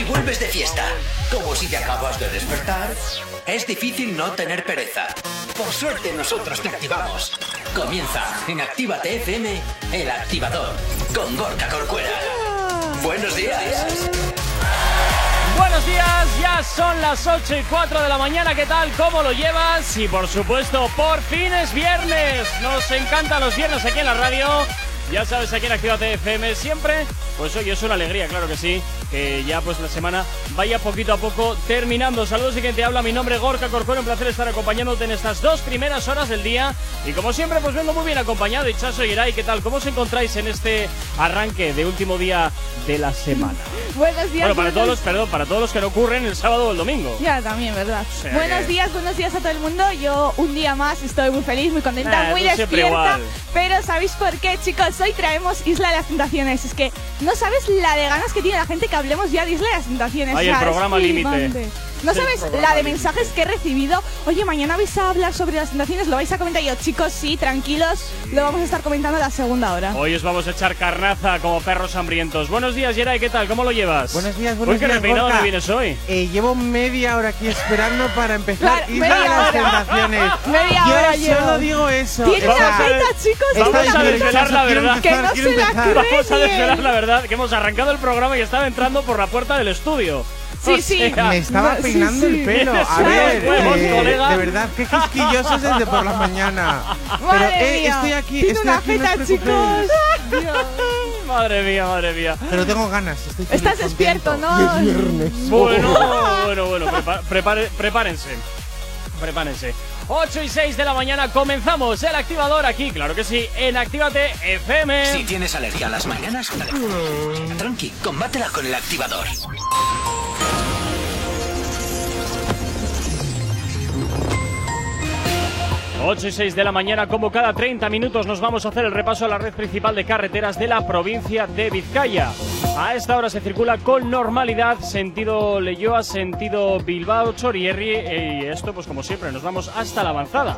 si vuelves de fiesta, como si te acabas de despertar, es difícil no tener pereza. Por suerte nosotros te activamos. Comienza en Actívate FM, el activador, con Gorka Corcuera. Buenos días. Buenos días, ya son las 8 y 4 de la mañana, ¿qué tal? ¿Cómo lo llevas? Y por supuesto, por fin es viernes. Nos encantan los viernes aquí en la radio. Ya sabes, aquí en Actívate FM siempre, pues hoy es una alegría, claro que sí, que ya pues la semana vaya poquito a poco terminando. Saludos y quien te habla, mi nombre es Gorka Corcuero, un placer estar acompañándote en estas dos primeras horas del día. Y como siempre, pues vengo muy bien acompañado, Ichazo y Irai, ¿qué tal? ¿Cómo os encontráis en este arranque de último día de la semana? Buenos días. Bueno, para todos los, perdón, para todos los que no ocurren el sábado o el domingo. Ya, también, ¿verdad? sea buenos días, buenos días a todo el mundo. Yo un día más estoy muy feliz, muy contenta, muy despierta. Pero ¿sabéis por qué, chicos? Hoy traemos Isla de las Tentaciones. Es que no sabes la de ganas que tiene la gente que hablemos ya de Isla de las Tentaciones. Ay, O sea, el programa límite. No sabes la de mensajes que he recibido. Oye, mañana vais a hablar sobre las tentaciones, lo vais a comentar Y yo, chicos, sí, tranquilos, lo vamos a estar comentando a la segunda hora. Hoy os vamos a echar carnaza como perros hambrientos. Buenos días, Yeray, ¿qué tal? ¿Cómo lo llevas? Buenos días, buenos Uy, qué días, repeinado Gorka. me vienes hoy. Eh, llevo media hora aquí esperando para empezar Claro, Isla media de las hora. Tentaciones. Media Yo hora solo llevo. digo eso. Tiene o una sea, feita, chicos, Vamos tiene a una desvelar la quiero verdad. empezar, Que no quiero se la empezar. cree. Vamos a desvelar la verdad, que hemos arrancado el programa y estaba entrando por la puerta del estudio. Sí, sí. Me estaba peinando sí. el pelo. A ver, eh, de verdad, qué quisquillosos desde por la mañana. Pero eh, estoy aquí, estoy una aquí, feta, chicos. Madre mía, madre mía. Pero tengo ganas, estoy Estás despierto. ¿no? Es viernes. Bueno, bueno, bueno, prepa- prepare- prepárense. Prepárense. 8 y 6 de la mañana comenzamos el activador aquí, claro que sí, en Actívate FM. Si tienes alergia a las mañanas, tranqui, combátela con el activador. Ocho y 6 de la mañana, como cada 30 minutos, nos vamos a hacer el repaso a la red principal de carreteras de la provincia de Vizcaya. A esta hora se circula con normalidad, sentido Leyoa, sentido Bilbao, Chorierri, y esto, pues como siempre, nos vamos hasta la avanzada.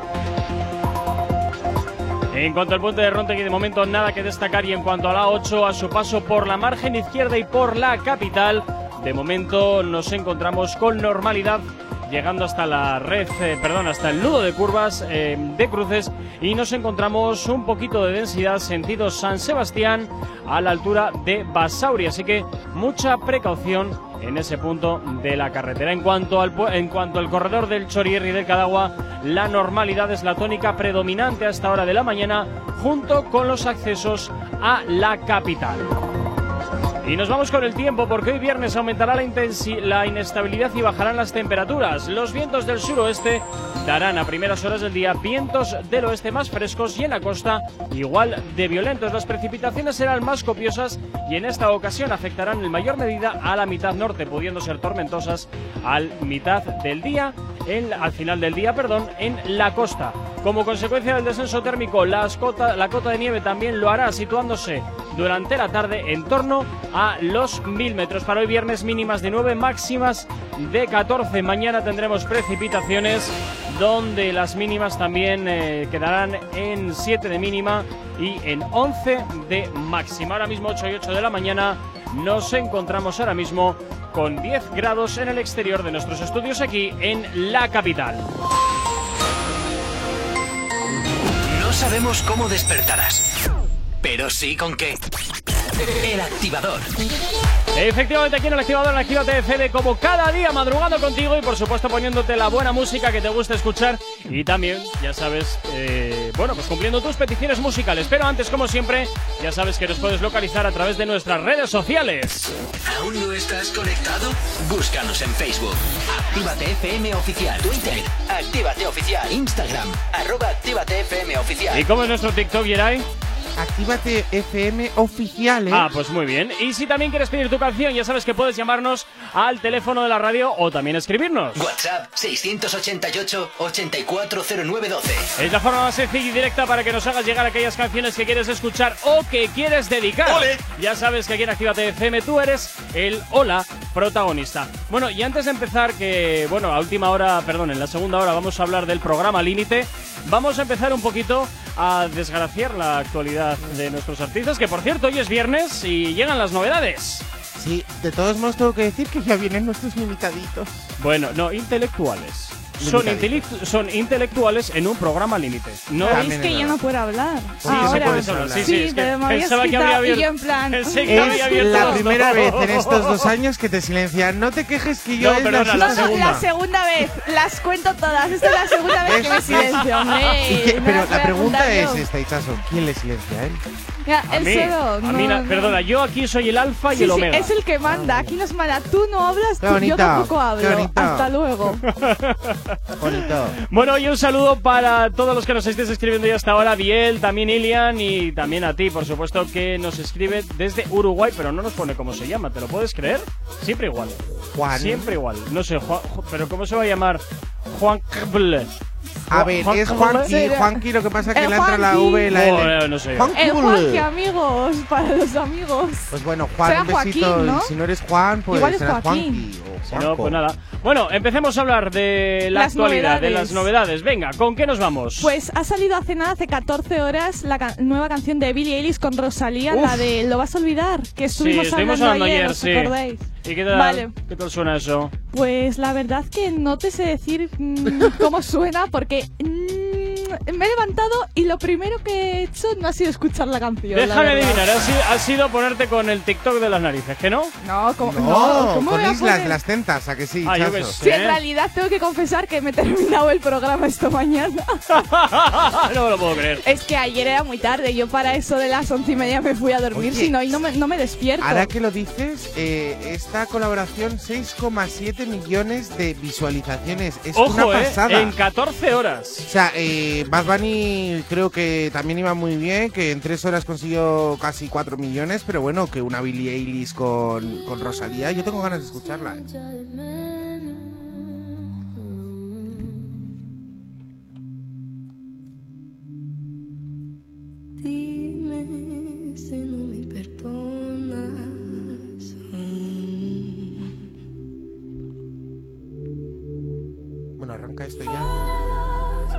En cuanto al puente de Rontegui, de momento nada que destacar. Y en cuanto a la 8, a su paso por la margen izquierda y por la capital, de momento nos encontramos con normalidad. Llegando hasta la red, eh, perdón, hasta el nudo de curvas eh, de cruces y nos encontramos un poquito de densidad sentido San Sebastián a la altura de Basauri. Así que mucha precaución en ese punto de la carretera. En cuanto al, en cuanto corredor del Chorierri y del Cadagua, la normalidad es la tónica predominante a esta hora de la mañana, junto con los accesos a la capital. Y nos vamos con el tiempo porque hoy viernes aumentará la, la inestabilidad y bajarán las temperaturas. Los vientos del suroeste darán a primeras horas del día vientos del oeste más frescos y en la costa igual de violentos. Las precipitaciones serán más copiosas y en esta ocasión afectarán en mayor medida a la mitad norte, pudiendo ser tormentosas al mitad del día, en- al final del día, perdón, en la costa. Como consecuencia del descenso térmico, las cota- la cota de nieve también lo hará, situándose durante la tarde en torno a los 1000 metros. Para hoy viernes mínimas de 9, máximas de 14. Mañana tendremos precipitaciones donde las mínimas también eh, quedarán en 7 de mínima y en 11 de máxima. Ahora mismo 8 y 8 de la mañana nos encontramos ahora mismo con 10 grados en el exterior de nuestros estudios aquí en la capital. No sabemos cómo despertarás, pero sí con qué. El activador. Efectivamente, aquí en el activador, en Actívate FM, como cada día madrugando contigo y por supuesto poniéndote la buena música que te gusta escuchar y también, ya sabes, eh, bueno, pues cumpliendo tus peticiones musicales. Pero antes, como siempre, ya sabes que nos puedes localizar a través de nuestras redes sociales. ¿Aún no estás conectado? Búscanos en Facebook. Actívate FM Oficial. Twitter. Actívate Oficial. Instagram. Arroba Actívate FM Oficial. ¿Y cómo es nuestro TikTok, Yeray? Actívate FM oficial, ¿eh? Ah, pues muy bien. Y si también quieres pedir tu canción, ya sabes que puedes llamarnos al teléfono de la radio o también escribirnos. WhatsApp 688-840912. Es la forma más sencilla y directa para que nos hagas llegar aquellas canciones que quieres escuchar o que quieres dedicar. Ya sabes que aquí en Actívate FM tú eres el hola protagonista. Bueno, y antes de empezar, que bueno, a última hora, perdón, en la segunda hora vamos a hablar del programa Límite, vamos a empezar un poquito a desgraciar la actualidad de nuestros artistas, que por cierto hoy es viernes y llegan las novedades. Sí, de todos modos tengo que decir que ya vienen nuestros limitaditos. Bueno, no, intelectuales. Son, son intelectuales en un programa límite. No ¿Veis También que es yo no puedo hablar? Sí, Ahora. sí puedes hablar. Sí, sí, Sí, es que pero me pensaba que había y yo en plan, Es la primera dos. vez en estos dos años que te silencian. No te quejes que yo No, es perdona, la, No, segunda. la segunda vez. Las cuento todas. Esta es la segunda vez que me silencio, Pero la a pregunta es yo. esta, Ichazo. ¿Quién le silencia a él? Mira, A él mí, solo. a no, mí na- no. perdona, yo aquí soy el alfa y Sí, el sí, omega. es el que manda. Aquí nos manda. Tú no hablas, tú- yo tampoco hablo. Hasta luego. Bonito. Bueno, y un saludo para todos los que nos estéis escribiendo ya hasta ahora, Biel, también Ilian y también a ti, por supuesto, que nos escribe desde Uruguay, pero no nos pone cómo se llama, ¿te lo puedes creer? Siempre igual. Juan. Siempre igual. No sé, Juan- pero ¿cómo se va a llamar? Juan Cable. A ver, es Juanqui, Juanqui, lo que pasa es que El le entra la. V y la L. Joder, no sé. Juanqui El. Juanqui, amigos. Para los amigos. Pues bueno, Juan, Será un besito. Joaquín, ¿no? y Si no eres Juan, pues Igual es serás. Juanqui o Si no, pues nada. Bueno, empecemos a hablar de la Las actualidad, de las novedades. Venga, ¿con qué nos vamos? Pues ha salido hace nada, hace 14 horas, la ca- nueva canción de Billie Eilish con Rosalía, Uf. la de Lo vas a olvidar, que sí, estuvimos, estuvimos hablando, hablando ayer, ayer, ¿os sí. acordáis? ¿Y qué tal? Vale. ¿Qué tal suena eso? Pues la verdad que no te sé decir mm, cómo suena porque me he levantado y lo primero que he hecho no ha sido escuchar la canción. la Déjame verdad. adivinar, ha sido, ha sido ponerte con el TikTok de las narices, ¿que no? No, ¿cómo, No, no, ¿cómo con islas poner? las tentas, ¿a que sí, Ah, qué Sí, en ¿Eh? realidad tengo que confesar que me he terminado el programa esta mañana. no me lo puedo creer. es que ayer era muy tarde, yo para eso de las once y media me fui a dormir, si no, y no me, no me despierto. Ahora que lo dices, eh, esta colaboración 6,7 millones de visualizaciones. Es Ojo, una eh, pasada. en 14 horas. O sea, eh, Bad Bunny creo que también iba muy bien, que en tres horas consiguió casi 4 millones, pero bueno, que una Billie Eilish con, con Rosalía, yo tengo ganas de escucharla. eh. Dime si no me perdonas. Bueno, arranca esto ya.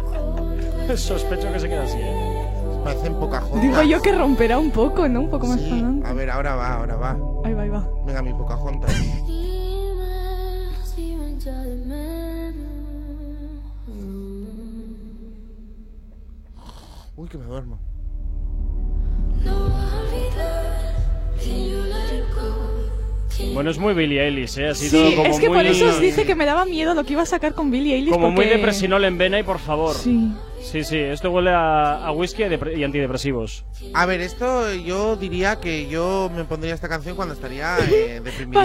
Sospecho que se queda así, ¿eh? Parecen Pocahontas. Digo yo que romperá un poco, ¿no? Un poco más Sí, sonante. a ver, ahora va, ahora va. Ahí va, ahí va. Venga, mi menos. Uy, que me duermo. Bueno, es muy Billie Eilish, ¿eh? Así Sí, todo como es que muy... por eso os dije que me daba miedo lo que iba a sacar con Billie Eilish. Como muy porque- depresinol en vena y por favor. Sí. Sí, sí, esto huele a, a whisky y depre- y antidepresivos. A ver, esto yo diría que yo me pondría esta canción cuando estaría eh, deprimido.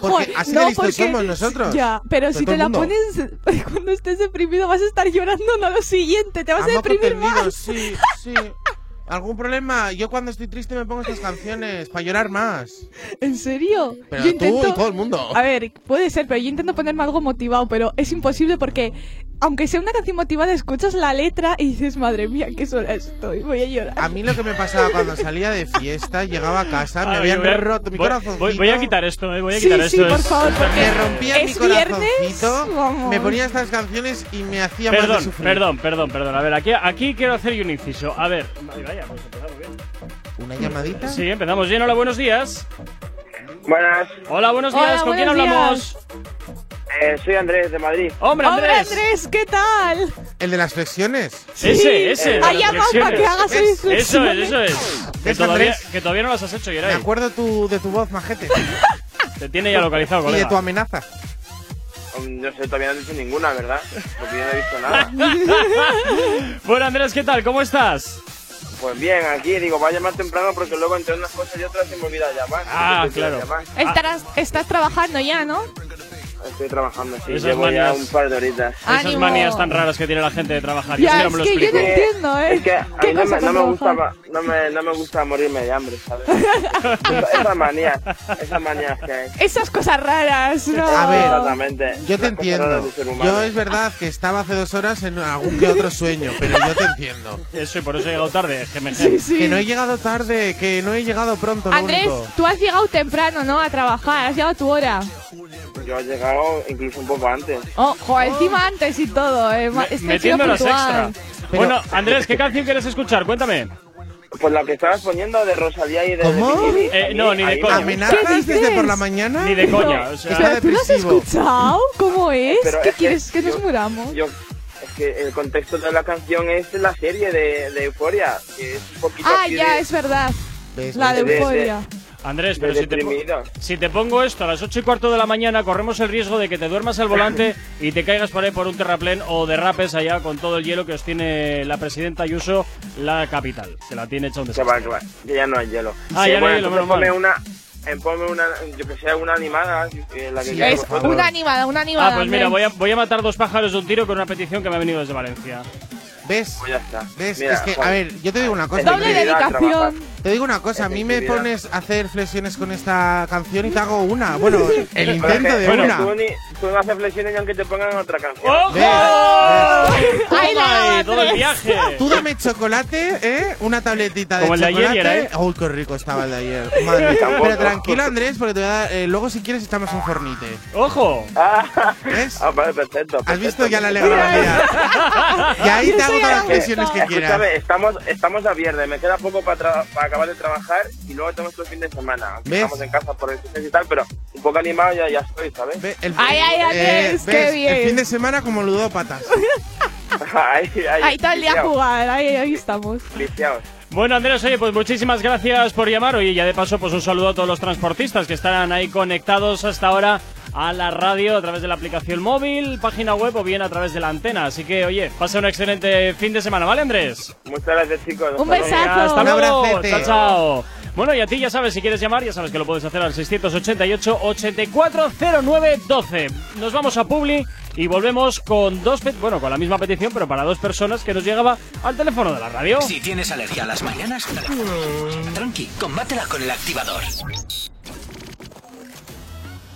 Porque así no, de listos porque- somos nosotros. Ya, pero si te la mundo. pones cuando estés deprimido vas a estar llorando, no lo siguiente, te vas a, A deprimir más. sí, sí. ¿Algún problema? Yo cuando estoy triste me pongo estas canciones para llorar más. ¿En serio? Pero yo tú intento... y todo el mundo. A ver, puede ser, pero yo intento ponerme algo motivado, pero es imposible porque aunque sea una canción motivada, escuchas la letra y dices, madre mía, qué sola estoy, voy a llorar. A mí lo que me pasaba cuando salía de fiesta, llegaba a casa, me habían voy a- roto mi corazón. Voy, voy a quitar esto, ¿eh? Voy a Sí, quitar sí, esto. por es- favor, porque Me rompía mi es viernes, corazoncito, me ponía estas canciones y me hacía más de Perdón, sufrir. perdón, perdón, perdón. A ver, aquí, aquí quiero hacer yo un inciso. A ver, vale, vaya, pues empezamos bien. ¿Una llamadita? Sí, empezamos bien. Hola, buenos días. Buenas, Hola, buenos Hola, días. ¿Con quién hablamos? Eh, soy Andrés de Madrid. Hombre, ¡Hombre, Andrés. Andrés! ¿Qué tal? ¿El de las flexiones? Ese, ese. Ha las llamado para que flexiones. hagas ¿Ves? seis Eso flexiones. es, eso es. Que ¿Ves, todavía, Andrés? que todavía no las has hecho, Me Yeray. acuerdo tu, de tu voz, majete. Te tiene ya localizado, y de colega. tu amenaza. No sé, todavía no he dicho ninguna, ¿verdad? Porque yo no he visto nada. Bueno, Andrés, ¿qué tal? ¿Cómo estás? Pues bien, aquí digo, voy a llamar temprano porque luego entre unas cosas y otras se me olvida llamar. Ah, claro. llamar. Estarás, estás trabajando ya, ¿no? Estoy trabajando, sí, Esas llevo ya manías- un par de horitas. Esas Ánimo. manías tan raras que tiene la gente de trabajar. Yo Ya, sí no es me lo que yo no entiendo, ¿eh? Es que a ¿Qué mí no me, no me gusta, trabajar? no me, no me gusta morirme de hambre, ¿sabes? Esa- Esas manías, esas manías que hay. Esas cosas raras, ¿no? A ver, Exactamente. Yo te entiendo. Yo es verdad que estaba hace dos horas en algún que otro sueño, pero yo te entiendo. Eso, y por eso he llegado tarde, GMG. Sí, sí. Que no he llegado tarde, que no he llegado pronto, lo Andrés, único. tú has llegado temprano, ¿no? A trabajar, has llegado a tu hora. Yo he llegado incluso un poco antes. Oh, joder, encima antes y todo, eh. Me- este metiendo chico las extra. Pero- Bueno, Andrés, ¿qué canción quieres escuchar? Cuéntame. Pues la que estabas poniendo de Rosalía y de ¿Cómo? de Eh, no, ni de coña. me- ¿Amenazas ¿Qué desde por la mañana? Ni de coña. O sea, Está ¿Pero tú no has escuchado cómo es? Pero ¿Qué es quieres que nos muramos? Yo, es que el contexto de la canción es la serie de, de Euforia, que es un poquito Ah, ya, de- es verdad. La de- euforia. Andrés, pero si te, si te pongo esto a las 8 y cuarto de la mañana, corremos el riesgo de que te duermas al volante y te caigas por ahí por un terraplén o derrapes allá con todo el hielo que os tiene la presidenta Ayuso, la capital. Se la tiene hecha un Que va, desastre. que va, que ya no hay hielo. Ah, Eh, ya no hay hielo, ponme mal. una, eh, ponme una, yo que sé, una animada, eh, la que Sí, quieras, Es una animada, una animada. Ah, pues mira, voy a, voy a matar dos pájaros de un tiro con una petición que me ha venido desde Valencia. ¿Ves? Pues ya está. ¿Ves? Mira, es que, Juan, a ver, yo te digo una cosa. Doble dedicación. Te digo una cosa, a mí me pones a hacer flexiones con esta canción y te hago una. Bueno, el intento de Bueno. una. Tú, ni, tú no haces flexiones aunque te pongan otra canción. ¡Ojo! Ves, ¡Toma Ahí la todo el viaje! Tú dame chocolate, ¿eh? Una tabletita de Como el de ayer chocolate. era, ¿eh? Uy, qué rico estaba el de ayer. Madre. Pero tranquilo, Andrés, porque te voy a dar, eh, luego si quieres echamos un fornite. ¡Ojo! ¿Ves? ah, vale, perfecto. ¿Has visto? Ya la vida. Y ahí te hago todas las flexiones que quieras. Escúchame, estamos, estamos a viernes, me queda poco para, para acabar de trabajar y luego tenemos todo el fin de semana. Aunque ¿Ves? Estamos en casa por el y tal, pero un poco animado ya, ya estoy, ¿sabes? Ve, el- Ay, ay, Andrés, qué ¿ves? bien. El fin de semana como ludópatas. ahí, ahí, Ahí todo el día a jugar, ahí, ahí estamos. Bueno, Andrés, oye, pues muchísimas gracias por llamar. Oye, ya de paso, pues un saludo a todos los transportistas que están ahí conectados hasta ahora a la radio a través de la aplicación móvil, página web o bien a través de la antena. Así que, oye, pasa un excelente fin de semana, ¿vale, Andrés? Muchas gracias, chicos. Un besazo. Venga, hasta Un luego. abracete. Chao, chao. Bueno, y a ti ya sabes, si quieres llamar, ya sabes que lo puedes hacer al 688-840912. Nos vamos a Publi y volvemos con dos, bueno, con la misma petición, pero para dos personas que nos llegaba al teléfono de la radio. Si tienes alergia a las mañanas, tranqui, combátela con el activador.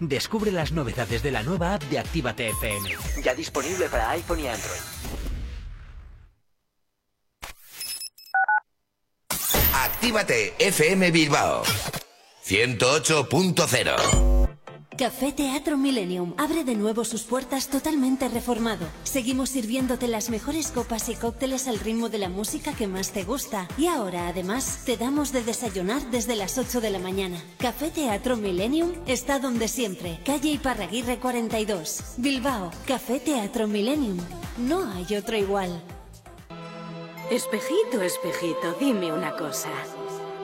Descubre las novedades de la nueva app de Actívate FM. Ya disponible para iPhone y Android. Actívate FM Bilbao 108.0 Café Teatro Millennium abre de nuevo sus puertas totalmente reformado. Seguimos sirviéndote las mejores copas y cócteles al ritmo de la música que más te gusta. Y ahora, además, te damos de desayunar desde las 8 de la mañana. Café Teatro Millennium está donde siempre. Calle Iparraguirre 42. Bilbao. Café Teatro Millennium. No hay otro igual. Espejito, espejito, dime una cosa.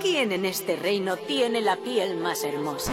¿Quién en este reino tiene la piel más hermosa?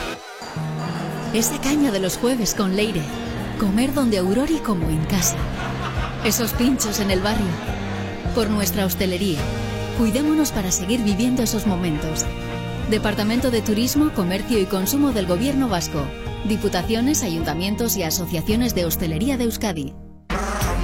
Esa caña de los jueves con Leire. Comer donde Aurori como en casa. Esos pinchos en el barrio. Por nuestra hostelería. Cuidémonos para seguir viviendo esos momentos. Departamento de Turismo, Comercio y Consumo del Gobierno Vasco. Diputaciones, ayuntamientos y asociaciones de hostelería de Euskadi.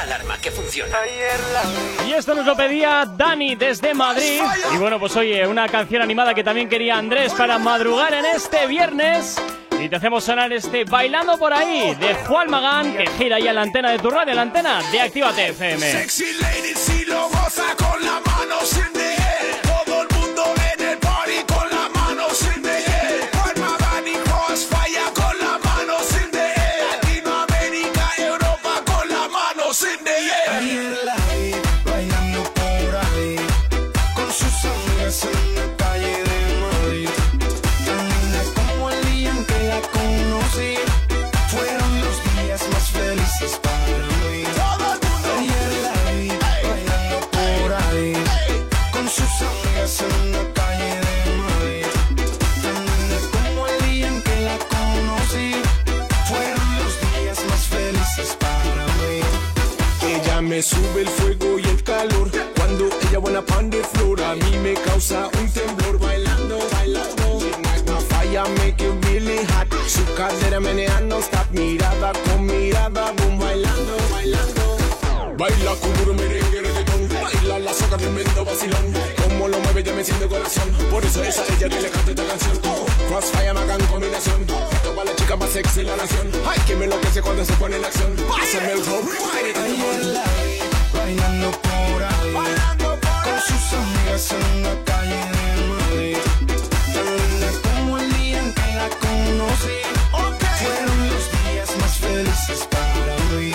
La alarma que funciona. Y esto nos lo pedía Dani desde Madrid. Y bueno, pues oye, una canción animada que también quería Andrés para madrugar en este viernes. Y te hacemos sonar este Bailando por ahí de Juan Magán, que gira ya la antena de tu radio, la antena de Actívate FM. Sexy lady, si lo goza me sube el fuego y el calor. Cuando ella buena pan de flor A mí me causa un temblor. Bailando, bailando Magna falla make it really hot Su cadera menea no stop Mirada con mirada Boom, bailando, bailando. Baila con puro merengue reggaetón. Baila la soca tremendo vacilón Como lo mueve ya me siento corazón. Por eso es a ella que le canto esta canción. Crossfire Magan combinación. Toda la chica más sexy la nación. Ay, que me enloquece cuando se pone en acción. Pásame el rock Ayer la vi bailando por ahí. Con sus amigas en la calle de Madrid. Tan como el día en que la conocí. Fueron los días más felices para mí.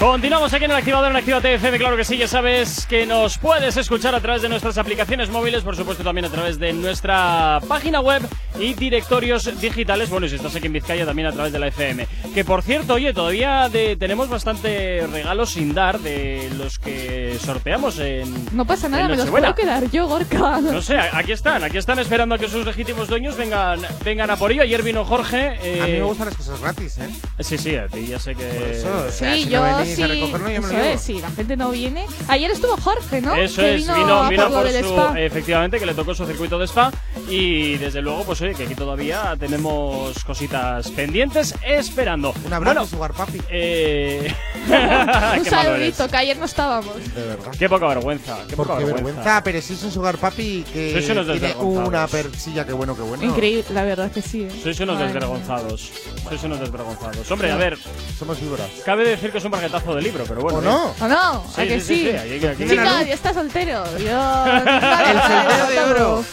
Continuamos aquí en el activador en Actívate FM, claro que sí, ya sabes que nos puedes escuchar a través de nuestras aplicaciones móviles, por supuesto también a través de nuestra página web y directorios digitales, bueno, y si estás aquí en Vizcaya también a través de la FM. Que por cierto, oye, todavía de- tenemos bastante regalos sin dar de los que sorteamos en... No pasa nada, me los puedo quedar yo, Gorka. No sé, aquí están, aquí están esperando a que sus legítimos dueños vengan, vengan a por ello. Ayer vino Jorge. eh, A mí me gustan las cosas gratis, ¿eh? Sí, sí, a ti ya sé que. Por eso, o sea, Sí, si yo no sí. a recogerlo, yo me lo Eso llevo. es, sí, la gente no viene. Ayer estuvo Jorge, ¿no? Eso Que es, vino, vino, a vino por lo por del su. spa. Efectivamente, que le tocó su circuito de spa. Y desde luego, pues oye, que aquí todavía tenemos cositas pendientes esperando. Un abrazo, Bueno, Sugar Papi. eh. Un qué malo eres. saludito, que ayer no estábamos. De verdad. Qué poca vergüenza. Qué poca vergüenza. vergüenza, pero si es un Sugar Papi que Sois unos tiene desvergonzados. una persilla, que bueno, que bueno. Increíble, la verdad que sí. ¿eh? Sois unos Madre mía. desvergonzados. Sois unos desvergonzados. Hombre, a ver, Somos víboras. cabe decir que es un barquetazo de libro, pero bueno. ¿O ¿eh? no? ¿O no? Sí, ¿A que sí, sí? sí, sí, ahí- aquí- Sí, la nadie luz. está soltero. Yo. El soltero de oro.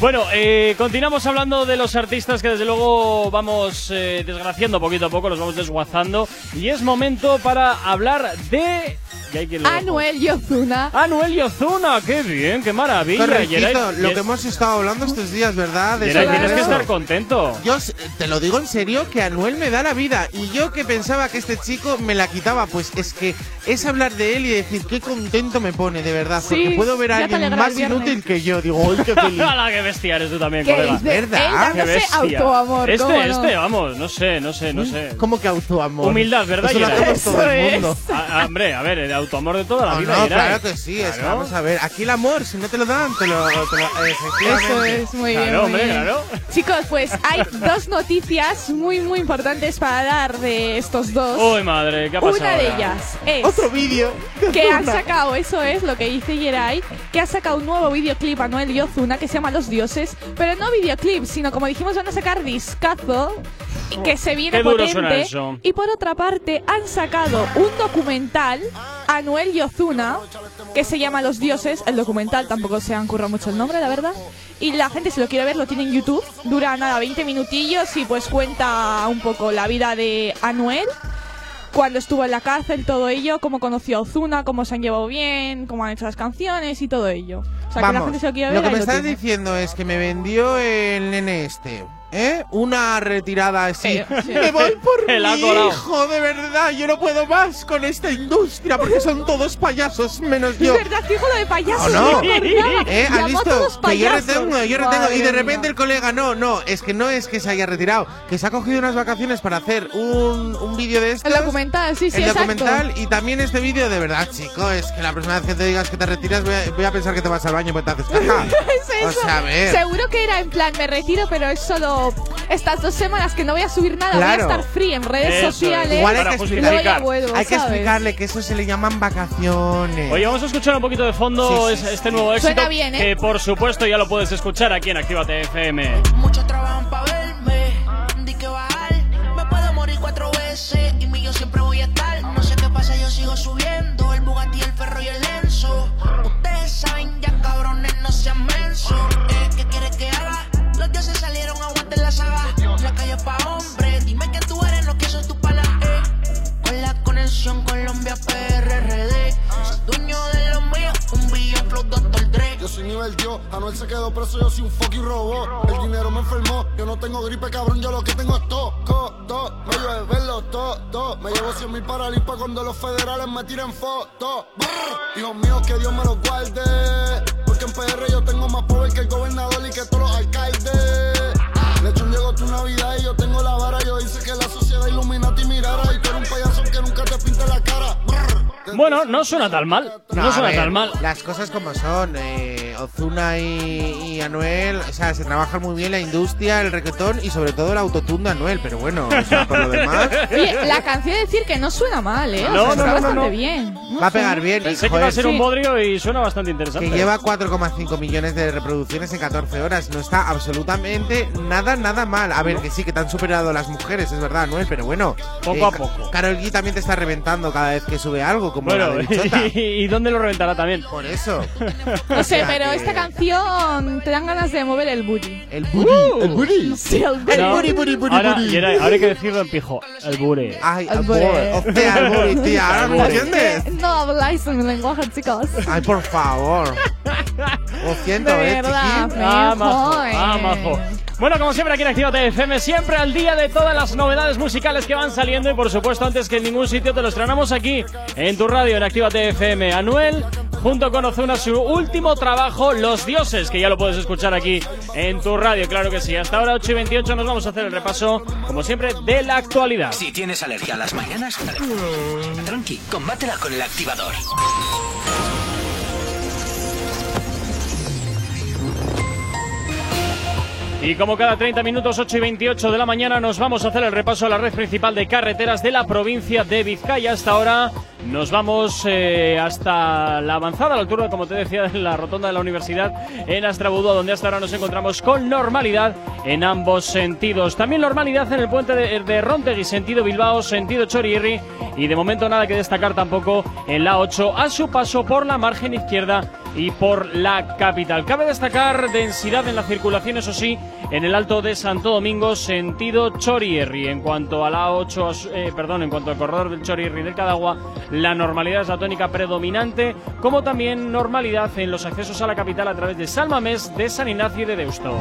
Bueno, eh, continuamos hablando de los artistas que desde luego vamos eh, desgraciando poquito a poco, los vamos desguazando. Y es momento para hablar de... lo. Anuel y Ozuna. Anuel y Ozuna, qué bien, qué maravilla. Correctito, Yeray- lo que hemos estado hablando estos días, ¿verdad? De Yeray, tienes que estar contento. Yo te lo digo en serio que Anuel me da la vida y yo que pensaba que este chico me la quitaba, pues es que es hablar de él y decir qué contento me pone, de verdad, Sí, porque puedo ver a alguien más viernes. inútil que yo. Digo, ¡ay, qué feliz! ¡Hala, qué bestia eres tú también, ¿Qué colega! ¿Verdad? Él ¡Qué autoamor. Este, ¿cómo no? este, vamos, no sé, no sé, no sé. ¿Cómo que autoamor? Humildad, ¿verdad, Eso lo todo el es. mundo. Ah, ah, hombre, a ver, autoamor de toda la No, vida. no, claro que sí, es Claro. vamos a ver. Aquí el amor, si no te lo dan, te lo. Te lo. Eso es, muy bien. Claro, muy hombre, bien. claro. Chicos, pues hay dos noticias muy, muy importantes para dar de estos dos. Uy, madre, ¿qué ha pasado? Una de ahora? ellas es Otro vídeo. que han sacado, eso es lo que dice Yeray, que ha sacado un nuevo videoclip a Noel y Ozuna que se llama Los Dioses, pero no videoclip, sino como dijimos van a sacar discazo que se viene Qué duro suena potente. eso. Y por otra parte han sacado un documental a Noel y Ozuna que se llama Los Dioses. El documental tampoco se han currado mucho el nombre, la verdad. Y la gente si lo quiere ver lo tiene en YouTube. Dura nada 20 minutillos y pues cuenta un poco la vida de Anuel cuando estuvo en la cárcel, todo ello, cómo conoció a Ozuna, cómo se han llevado bien, cómo han hecho las canciones y todo ello. O sea, que la Vamos, gente se lo quiere ver. lo que me estás tiene. diciendo es que me vendió el nene este. ¿Eh? Una retirada así. Sí. Me voy por mi hijo, de verdad. Yo no puedo más con esta industria porque son todos payasos menos yo. Es verdad, fijo lo de payaso. ¿O no? acordaba. ¿Eh? ¿Has visto? Que yo payasos. retengo, yo retengo. Y de repente mía. el colega, no, no, es que no es que se haya retirado, que se ha cogido unas vacaciones para hacer un, un vídeo de estos. El documental, sí, sí, el exacto. documental y también este vídeo, de verdad, chico, es que la próxima vez que te digas que te retiras voy a, voy a pensar que te vas al baño porque te haces caca. Es eso. O sea, a ver. Seguro que era en plan, me retiro, pero es solo estas dos semanas que no voy a subir nada, Claro. voy a estar free en redes Eso es. sociales. Igual hay Para que justificar. luego ya vuelvo, Hay que ¿sabes? explicarle que eso se le llaman vacaciones. Oye, vamos a escuchar un poquito de fondo Sí, sí, es- sí. este nuevo éxito. Suena bien, ¿eh? Que por supuesto ya lo puedes escuchar aquí en Actívate FM. Muchos trabajan pa' verme, di que bajar. Me puedo morir cuatro veces y mi yo siempre voy a estar. No sé qué pasa, yo sigo subiendo. El Bugatti, el ferro y el Lenzo. Ustedes saben ya, cabrones, no sean mensos. Eh, ¿Qué quieres que Los dioses salieron, aguanten la saga. La calle pa' hombres, dime que tú eres lo que son tus panas. Eh. Con la conexión Colombia PRRD. Dueño de lo mío, un billón flow Dr. Dre. Yo soy nivel Dios, Anuel se quedó preso, yo soy un fucking robot. El dinero me enfermó, yo no tengo gripe, cabrón, yo lo que tengo es todo, todo. Me llevo verlo todo, todo. Me llevo 100 mil para limpa cuando los federales me tiren fotos. Hijos míos, que Dios me los guarde. En PR yo tengo más poder que el gobernador y que todos los alcaldes. Lechón llegó tu Navidad y yo tengo la vara. Yo hice que la sociedad Illuminati mirara. Y tú eres un payaso que nunca te pinta la cara. Brr. Bueno, no suena tan mal. No, a suena ver, tan mal. Las cosas como son. Eh, Ozuna y, y Anuel, o sea, se trabaja muy bien la industria, el reggaetón y sobre todo el autotune de Anuel, pero bueno, o sea, por lo demás. Oye, la canción de decir que no suena mal, ¿eh? O No, sea, no, está no, bastante no. bien. No Va a pegar bien. y, Pensé que iba a ser un bodrio y suena bastante interesante. que lleva 4,5 millones de reproducciones en 14 horas. No está absolutamente nada, nada mal. A ver, que sí, que te han superado las mujeres, es verdad, Anuel, pero bueno. Poco a Ca- poco. Karol G también te está reventando cada vez que sube algo, como Bueno, la de Bichota. ¿y dónde lo reventará también? Por eso. No O sé, sea pero esta canción te dan ganas de mover el booty. El booty. el booty. Sí, el booty. El No, booty, booty, booty, ahora, booty. y era- ahora hay que decirlo en pijo. El bure. Ay, El booty. booty. Hostia, el booty, tía. ¿Ahora me booty. entiendes? No habláis en mi lenguaje, chicos. Ay, por favor. Lo siento, De eh, verdad. Ah, majo, eh. ah, majo. Bueno, como siempre aquí en Actívate FM, siempre al día de todas las novedades musicales que van saliendo y por supuesto antes que en ningún sitio te los traemos aquí en tu radio en Actívate FM. Anuel, junto con Ozuna, su último trabajo, Los Dioses, que ya lo puedes escuchar aquí en tu radio, claro que sí. Hasta ahora 8 y 28 nos vamos a hacer el repaso, como siempre, de la actualidad. Si tienes alergia a las mañanas, tranqui, combátela con el activador. Y como cada 30 minutos, 8 y 28 de la mañana, nos vamos a hacer el repaso a la red principal de carreteras de la provincia de Vizcaya. Hasta ahora nos vamos eh, hasta la avanzada, la altura, como te decía, de la rotonda de la universidad en Astrabudúa, donde hasta ahora nos encontramos con normalidad en ambos sentidos. También normalidad en el puente de, de Rontegui, sentido Bilbao, sentido Chorierri. Y de momento nada que destacar tampoco en la 8 a su paso por la margen izquierda y por la capital. Cabe destacar densidad en la circulación, eso sí, en el Alto de Santo Domingo, sentido Chorierri. En cuanto a la 8, eh, perdón, en cuanto al corredor del Chorierri del Cadagua, la normalidad es la tónica predominante, como también normalidad en los accesos a la capital a través de Salmamés, de San Ignacio y de Deusto.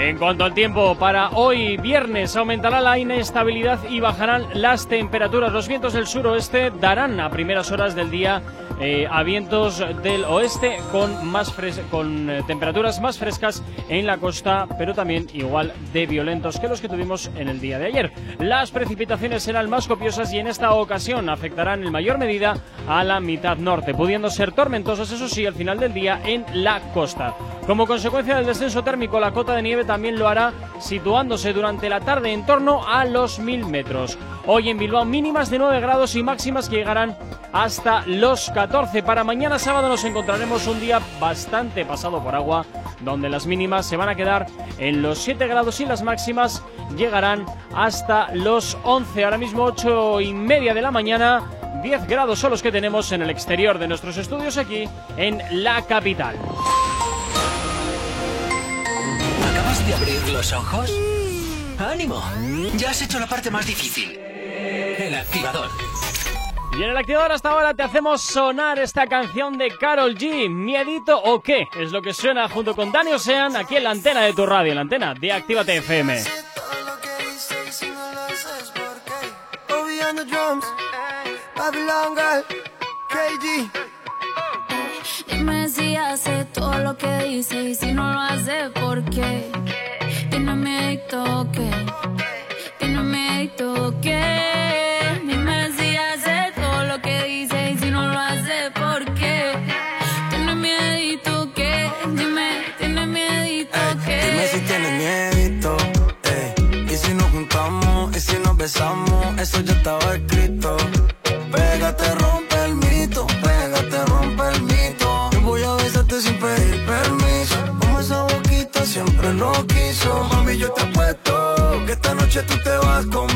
En cuanto al tiempo, para hoy viernes aumentará la inestabilidad y bajarán las temperaturas. Los vientos del suroeste darán a primeras horas del día eh, a vientos del oeste con, más con eh, temperaturas más frescas en la costa, pero también igual de violentos que los que tuvimos en el día de ayer. Las precipitaciones serán más copiosas y en esta ocasión afectarán en mayor medida a la mitad norte, pudiendo ser tormentosas, eso sí, al final del día en la costa. Como consecuencia del descenso térmico, la cota de nieve también lo hará, situándose durante la tarde en torno a los 1000 metros. Hoy en Bilbao mínimas de 9 grados y máximas que llegarán hasta los 14. Para mañana sábado nos encontraremos un día bastante pasado por agua, donde las mínimas se van a quedar en los 7 grados y las máximas llegarán hasta los 11. Ahora mismo 8 y media de la mañana. 10 grados son los que tenemos en el exterior de nuestros estudios aquí en la capital. ¿Acabas de abrir los ojos? ¡Ánimo! Ya has hecho la parte más difícil. El activador. Y en el activador hasta ahora te hacemos sonar esta canción de Carol G. ¿Miedito o qué? Es lo que suena junto con Dani Ocean aquí en la antena de tu radio, en la antena de Actívate FM. Dime si hace todo lo que dice y si no lo hace, ¿por qué? Tiene miedo o qué? Tiene miedo o qué? Dime si hace todo lo que dice y si no lo hace, ¿por qué? Tiene miedo o qué? Dime, tiene miedo o qué? Dime si tienes miedito, ey. Y si nos juntamos, y si nos besamos, eso ya estaba escrito. Tú te vas conmigo.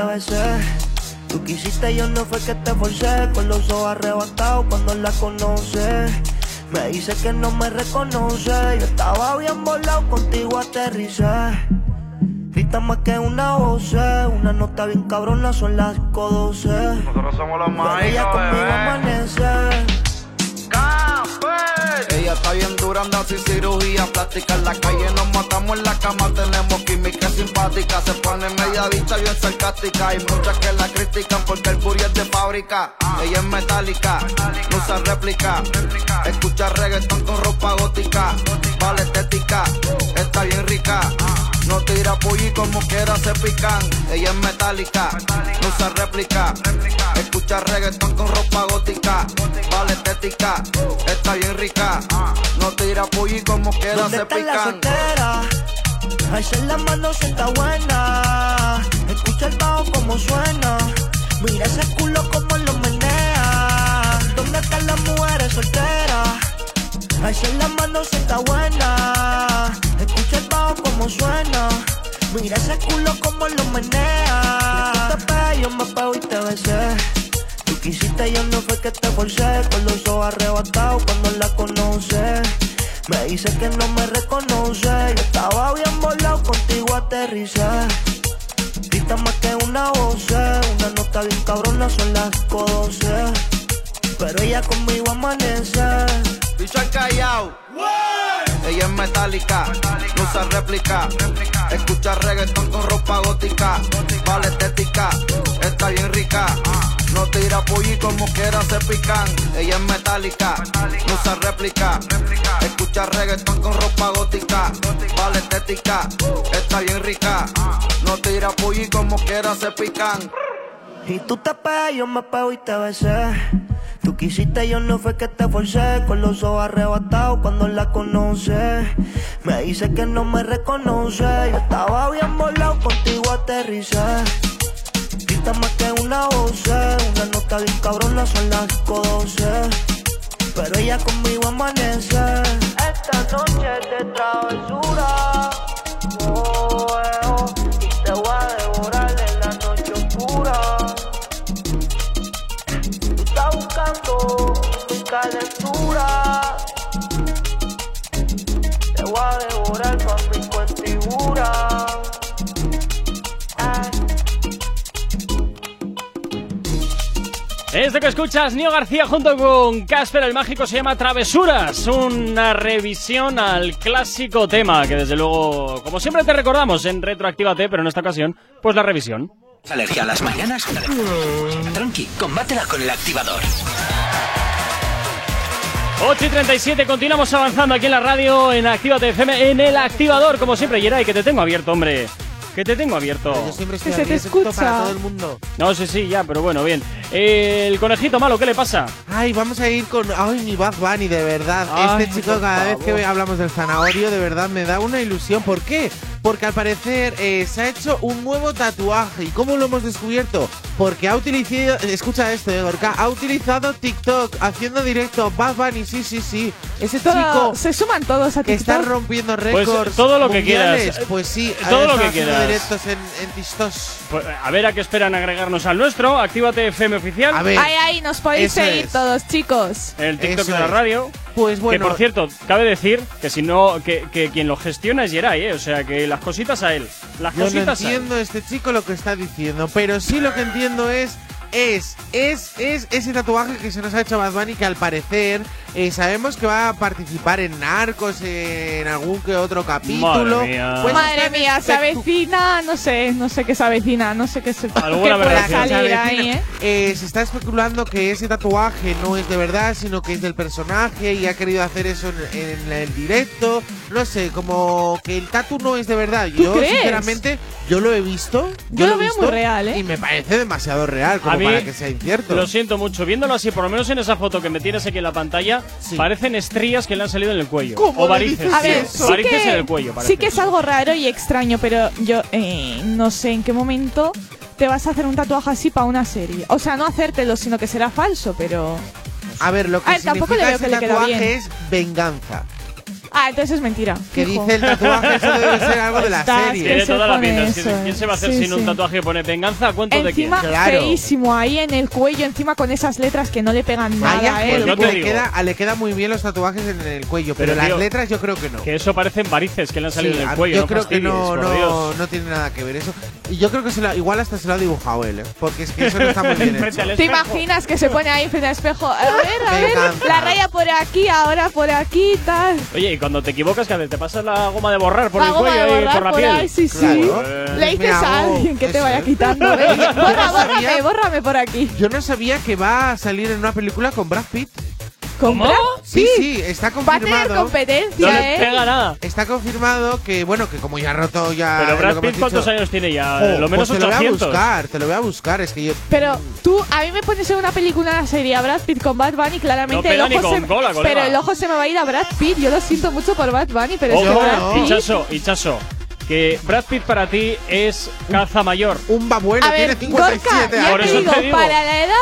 Te besé. Tú quisiste, yo no fue que te forcé, con los ojos arrebatados cuando la conoces. Me dice que no me reconoce, yo estaba bien volado, contigo aterricé. Grita más que una voz, una nota bien cabrona, son las 5.12. Nosotros somos los más ella conmigo amanece. Está bien dura, anda sin cirugía plástica. En la calle nos matamos en la cama, tenemos química simpática. Se pone media bicha bien sarcástica. Hay muchas que la critican porque el booty es de fábrica. Ella es metálica, no usa réplica. Escucha reggaetón con ropa gótica. Vale estética, está bien rica. No tira pollo como quiera se pican. Ella es metálica, no usa réplica. Escucha reggaetón con ropa gótica. Vale estética, está bien rica. No tira pollo como quiera ¿Dónde se está la pican. soltera? Alza la mano si está buena. Escucha el bajo como suena. Mira ese culo como lo menea. ¿Dónde están las mujeres solteras? Alza la mano si está buena. Escucha como suena. Mira ese culo como lo menea. Y tú te pegas, yo me pego y te besé. Tú quisiste, yo no fue que te forcé. Con los ojos arrebatados cuando la conoces. Me dice que no me reconoce. Yo estaba bien volado, contigo aterricé. Grita más que una voz, una nota bien cabrona, son las 5.12. Pero ella conmigo amanece. Bicho al callao. Ella es metálica, no usa réplica. Escucha reggaetón con ropa gótica. Vale estética, está bien rica. No tira pollo como quiera se pican. Ella es metálica, no usa réplica. Escucha reggaetón con ropa gótica. Vale estética, está bien rica. No tira pollo como quiera se pican. Y tú te pegas, yo me pego y te besé. Tú quisiste, yo no fue que te forcé. Con los ojos arrebatados cuando la conoces. Me dice que no me reconoce. Yo estaba bien volado, contigo aterricé. Grita más que una voz, una nota bien cabrona, son las 5.12. Pero ella conmigo amanece. Esta noche de travesura. Oh, eh, oh, y te voy a devorar mi calentura. Te voy a devorar con mi cuentibura. Ay. Este que escuchas, Nio García junto con Casper el Mágico se llama Travesuras, una revisión al clásico tema que desde luego, como siempre te recordamos en Retroactívate, pero en esta ocasión, pues la revisión. ¿Alergia a las mañanas? Tranqui, combátela con el activador. 8 y 37, continuamos avanzando aquí en la radio, en Actívate FM, en el activador, como siempre, Yeray, que te tengo abierto, hombre. Que te tengo abierto. Yo siempre estoy Que se te para escucha. todo el mundo. No, sí, sí, ya, pero bueno, bien. Eh, el conejito malo, ¿qué le pasa? Ay, vamos a ir con. Ay, mi Bad Bunny, de verdad. Ay, este chico, cada vez que hablamos del zanahorio, de verdad me da una ilusión. ¿Por qué? Porque al parecer eh, se ha hecho un nuevo tatuaje. ¿Y cómo lo hemos descubierto? Porque ha utilizado. Escucha esto, eh, Gorka. Ha utilizado TikTok haciendo directo. Bad Bunny, sí, sí, sí. Ese Todo- chico. se suman todos a que está TikTok. rompiendo Pues, récords. todo lo que mundiales. quieras. Pues sí, Todo ha lo que haciendo quieras. directos en, en TikTok. Pues, a ver a qué esperan agregarnos al nuestro. Actívate FM oficial. A ver. Ahí, ahí, nos podéis Eso seguir es. todos, chicos. El TikTok Eso de la es. radio. Pues bueno. que por cierto, cabe decir que si no, que, que quien lo gestiona es Yeray, ¿eh? O sea, que las cositas a él. Las Yo no cositas a él. entiendo este chico lo que está diciendo, pero sí lo que entiendo es es es es ese tatuaje que se nos ha hecho Bad Bunny que al parecer eh, sabemos que va a participar en Narcos en algún que otro capítulo. Madre mía. Pues Madre mía, se espectu- avecina, no sé, no sé qué se avecina, no sé qué se Alguna qué puede se salir avecina. ahí, ¿eh? Eh, se está especulando que ese tatuaje no es de verdad, sino que es del personaje y ha querido hacer eso en, en el directo. No sé, como que el tatu no es de verdad. ¿Tú Yo, crees? sinceramente, yo lo he visto. Yo lo he veo visto muy real, ¿eh? Y me parece demasiado real como A mí, para que sea incierto. Lo siento mucho. Viéndolo así, por lo menos en esa foto que me tienes aquí en la pantalla, Sí. parecen estrías que le han salido en el cuello. ¿Cómo o le varices. A ver, sí. varices que, en el cuello. sí que es algo raro y extraño, pero yo eh, no sé en qué momento te vas a hacer un tatuaje así para una serie. O sea, no hacértelo, sino que será falso, pero... A ver, lo que A ver, tampoco le ese que le queda tatuaje bien. es venganza. Ah, entonces es mentira. Que fijo. dice el tatuaje, eso debe ser algo de la Estás serie. que Tiene se toda la pinta. ¿Quién se va a hacer Sí, sin un tatuaje que pone venganza a cuento de quién? Encima, Claro. feísimo, ahí en el cuello, encima con esas letras que no le pegan nada a a él. Pues te le, digo. queda, le muy bien los tatuajes en el cuello, pero, Pero, las letras yo creo que no. Que eso parecen varices que le han salido Sí, del cuello. yo no creo que no, no, tiene nada que ver eso. Y yo creo que se lo- igual hasta se lo ha dibujado él, ¿eh? porque es que eso no está muy bien hecho. ¿Te imaginas que se pone ahí frente al espejo? A ver, a ver, la raya por aquí, ahora por aquí, tal. Oye, cuando te equivocas, que te pasas la goma de borrar por La el cuello de y por la por piel. ahí, sí, sí. Claro. Le dices a alguien que te vaya quitando. no Borra, bórrame, bórrame por aquí. Yo no sabía que va a salir en una película con Brad Pitt. ¿Con ¿Cómo? Brad Sí, sí, está Va a tener confirmado. competencia, No le ¿eh? pega nada. Está confirmado que, bueno, que como ya ha roto ya. Pero Brad Pitt, ¿cuántos dicho- años tiene ya? Lo menos pues te lo voy a 800. buscar, te lo voy a buscar. Es que yo. Pero tú, a mí me pones en una película, una serie, a Brad Pitt con Bad Bunny, claramente No el ojo ni con se cola. Pero el ojo se me va a ir a Brad Pitt. Yo lo siento mucho por Bad Bunny, pero es que Ojo, Brad no. Pitt. Hichazo, Hichazo. Que Brad Pitt para ti es caza mayor. Un va bueno, A ver, tiene Gorka, 57 ya Por eso digo, te digo. para la edad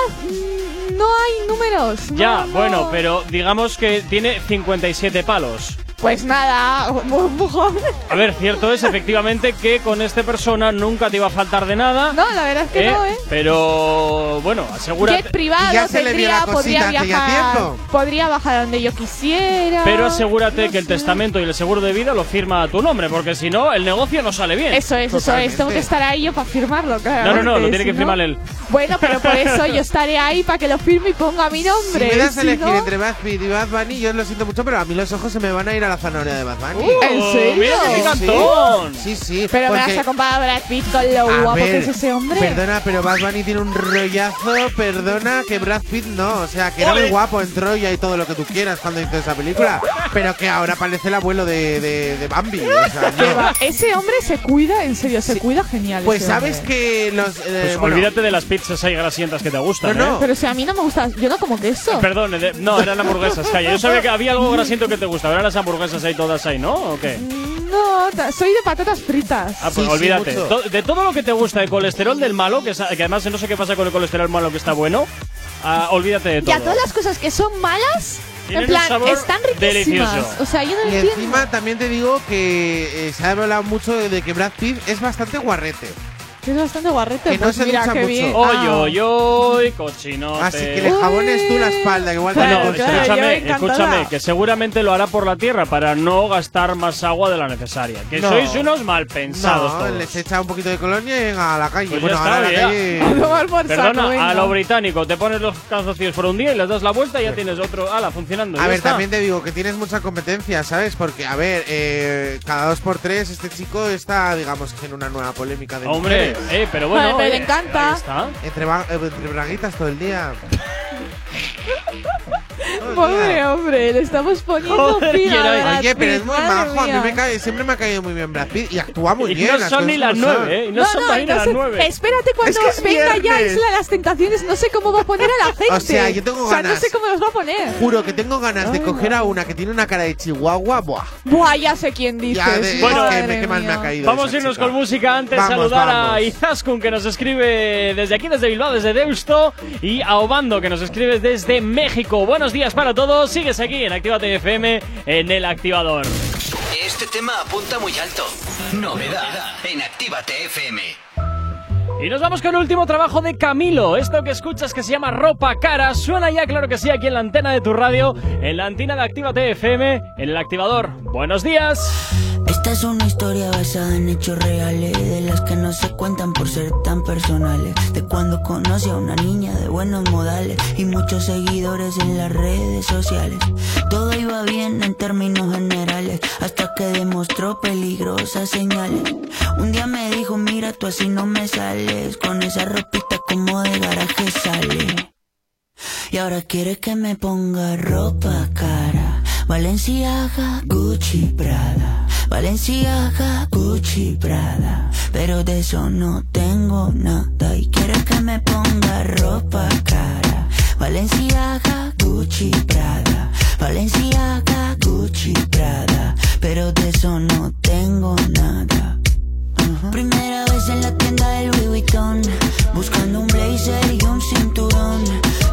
no hay números. no, Ya, no. bueno, pero digamos que tiene 57 palos. Pues nada, muy joven. A ver, cierto es efectivamente que con esta persona nunca te iba a faltar de nada. No, la verdad es que ¿eh? no, ¿eh? Pero bueno, asegúrate. Jet privado ya se le tendría, la cosita podría viajar, podría bajar donde yo quisiera. Pero asegúrate No que el sé. testamento y el seguro de vida lo firma a tu nombre, porque si no, el negocio no sale bien. Eso es, eso es. Tengo que estar ahí yo para firmarlo, claro. No, no, no, lo tiene si que firmar él. Bueno, pero por eso yo estaré ahí para que lo firme y ponga mi Si nombre. me das a si elegir no- entre Brad Pitt y Bad Bunny, yo lo siento mucho, pero a mí los ojos se me van a ir a la zanahoria de Bad Bunny. ¿En serio? ¡Uh! ¡Mira qué Sí. picantón! Sí, sí. Pero me vas a comparar a Brad Pitt con lo guapo ver, que es ese hombre. Perdona, pero Bad Bunny tiene un rollazo, perdona, que Brad Pitt no. O sea, que era muy guapo en Troya y todo lo que tú quieras cuando hizo esa película. pero que ahora parece el abuelo de, de, de Bambi. O sea, no. Ese hombre se cuida, en serio, se cuida genial. Pues sabes hombre. que los. eh, Pues bueno, olvídate de las pizzas ahí grasientas que te gustan, No, no. ¿eh? Pero si a mí no me gusta, yo no como queso. Perdón, eh, no, eran hamburguesas, calla. Yo sabía que había algo grasiento que te gustaba. Eran las hamburguesas ahí todas ahí, ¿no? ¿O qué? No, soy de patatas fritas. Ah, pues Sí, sí, olvídate. To- de todo lo que te gusta, de colesterol del malo, que, que además no sé qué pasa con el colesterol malo que está bueno, ah, olvídate de todo. Ya todas las cosas que son malas, en plan, un sabor están riquísimas. delicioso. O sea, yo no Y entiendo. encima también te digo que eh, se ha hablado mucho de que Brad Pitt es bastante guarrete. Que es bastante guarrete. Que no pues se mira, ducha qué mucho. bien. Oy, Ah. oy, oy, cochinote. Así que le jabones tú la espalda, igual te Bueno, Claro, yo escúchame, encantada. escúchame, que seguramente lo hará por la tierra para no gastar más agua de la necesaria. Que No. sois unos mal pensados No, todos. les echa un poquito de colonia y venga a la calle. Pues bueno, ahora a está, la ya. calle. A tomar por saco, Perdona, venga. a lo británico, te pones los calzoncillos por un día y les das la vuelta y ya tienes otro, ala, funcionando. A ya ver, está. también te digo que tienes mucha competencia, ¿sabes? Porque, a ver, eh, cada dos por tres este chico está, digamos, en una nueva polémica de Hombre, mujeres. Eh, pero bueno. Vale, pero le eh, encanta. ahí está. Entre, ba- eh, entre braguitas todo el día. El Pobre hombre, le estamos poniendo fin a. Brad Oye, pero es muy madre majo. A mí mía. me cae, siempre me ha caído muy bien Brad Pitt y actúa muy Y bien. no las son ni cosas las como nueve, ¿eh? Y no, son no, ni las entonces, nueve. Espérate cuando Es que es venga ya viernes. Isla de las Tentaciones, no sé cómo va a poner a la gente. O sea, yo tengo O sea, no ganas. sé cómo los va a poner. Juro que tengo ganas de coger no. a una que tiene una cara de chihuahua. Buah. Buah, ya sé quién dices. Ya de, Bueno, es que Madre me, qué mal me mía. ha caído. Vamos esa a irnos chica. con música antes. Vamos, saludar a vamos. Izaskun que nos escribe desde aquí, desde Bilbao, desde Deusto. Y a Obando que nos escribe desde México. Buenos días para todos. Sigues aquí en Actívate FM en el activador. Este tema apunta muy alto. Novedad en Actívate FM. Y nos vamos con el último trabajo de Camilo. Esto que escuchas que se llama Ropa Cara suena ya, claro que sí, aquí en la antena de tu radio, en la antena de Actívate FM, en el activador. Buenos días. Esta es una historia basada en hechos reales, de las que no se cuentan por ser tan personales. De cuando conocí a una niña de buenos modales y muchos seguidores en las redes sociales. Todo iba bien en términos generales, hasta que demostró peligrosas señales. Un día me dijo, mira, tú así no me sales, con esa ropita como de garaje sale. Y ahora quiere que me ponga ropa cara. Valenciaga, Gucci, Prada. Valenciaga, Gucci, Prada. Pero de eso no tengo nada. Y quiere que me ponga ropa cara. Valenciaga, Gucci, Prada. Valenciaga, Gucci, Prada. Pero de eso no tengo nada. Primera vez en la tienda del Louis Vuitton, buscando un blazer y un cinturón.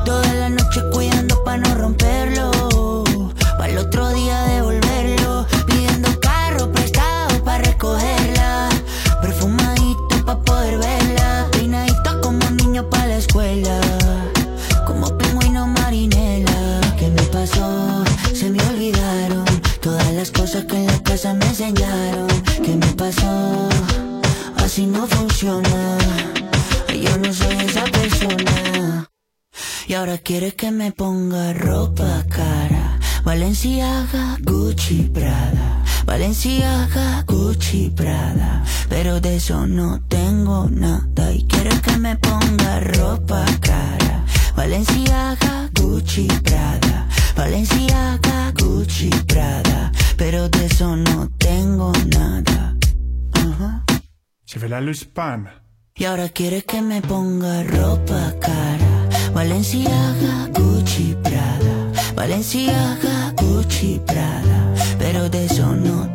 Toda la noche cuidando para no romperlo, para el otro día devolverlo. Pidiendo carro prestado para recogerla, perfumadito para poder verla. Peinadito como un niño para la escuela, como pingüino marinela. ¿Qué me pasó? Se me olvidaron todas las cosas que en la casa me enseñaron. ¿Qué me pasó? Así no funciona. Yo no soy esa persona. Y ahora quieres que me ponga ropa cara. Valenciaga, Gucci, Prada. Valenciaga, Gucci, Prada. Pero de eso no tengo nada. Y quieres que me ponga ropa cara. Valenciaga, Gucci, Prada. Valenciaga, Gucci, Prada. Pero de eso no tengo nada. Je vais la loose pan. Y ahora quieres que me ponga ropa cara. Valenciaga, Gucci, Prada. Valenciaga, Gucci, Prada. Pero de eso no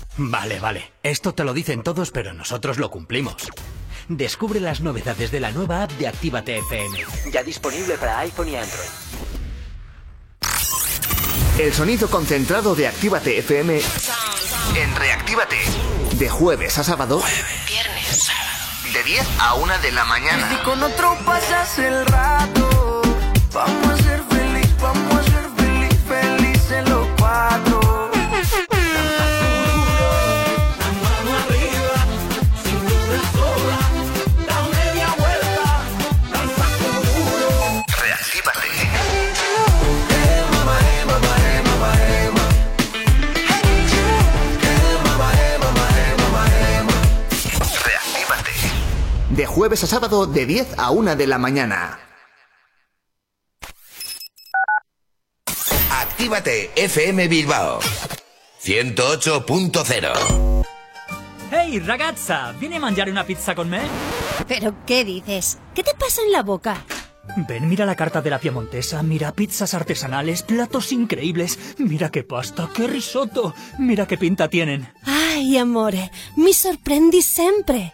Vale, vale. Esto te lo dicen todos, pero nosotros lo cumplimos. Descubre las novedades de la nueva app de Actívate FM. Ya disponible para iPhone y Android. El sonido concentrado de Actívate FM en Reactívate. De jueves a sábado. Viernes, De 10 a 1 de la mañana. Si con otro pasas el rato, vamos a ser jueves a sábado de 10 a 1 de la mañana. Actívate FM Bilbao 108.0 Hey, ragazza, ¿viene a mangiare una pizza con me? ¿Pero qué dices? ¿Qué te pasa en la boca? Ven, mira la carta de la Piemontesa, mira pizzas artesanales, platos increíbles, mira qué pasta, qué risotto, mira qué pinta tienen. Ay, amore, mi sorprendi sempre.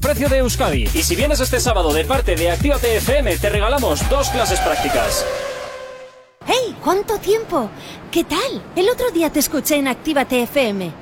precio de Euskadi. Y si vienes este sábado de parte de Actívate FM, te regalamos dos clases prácticas. ¡Hey! ¿Cuánto tiempo? ¿Qué tal? El otro día te escuché en Actívate FM.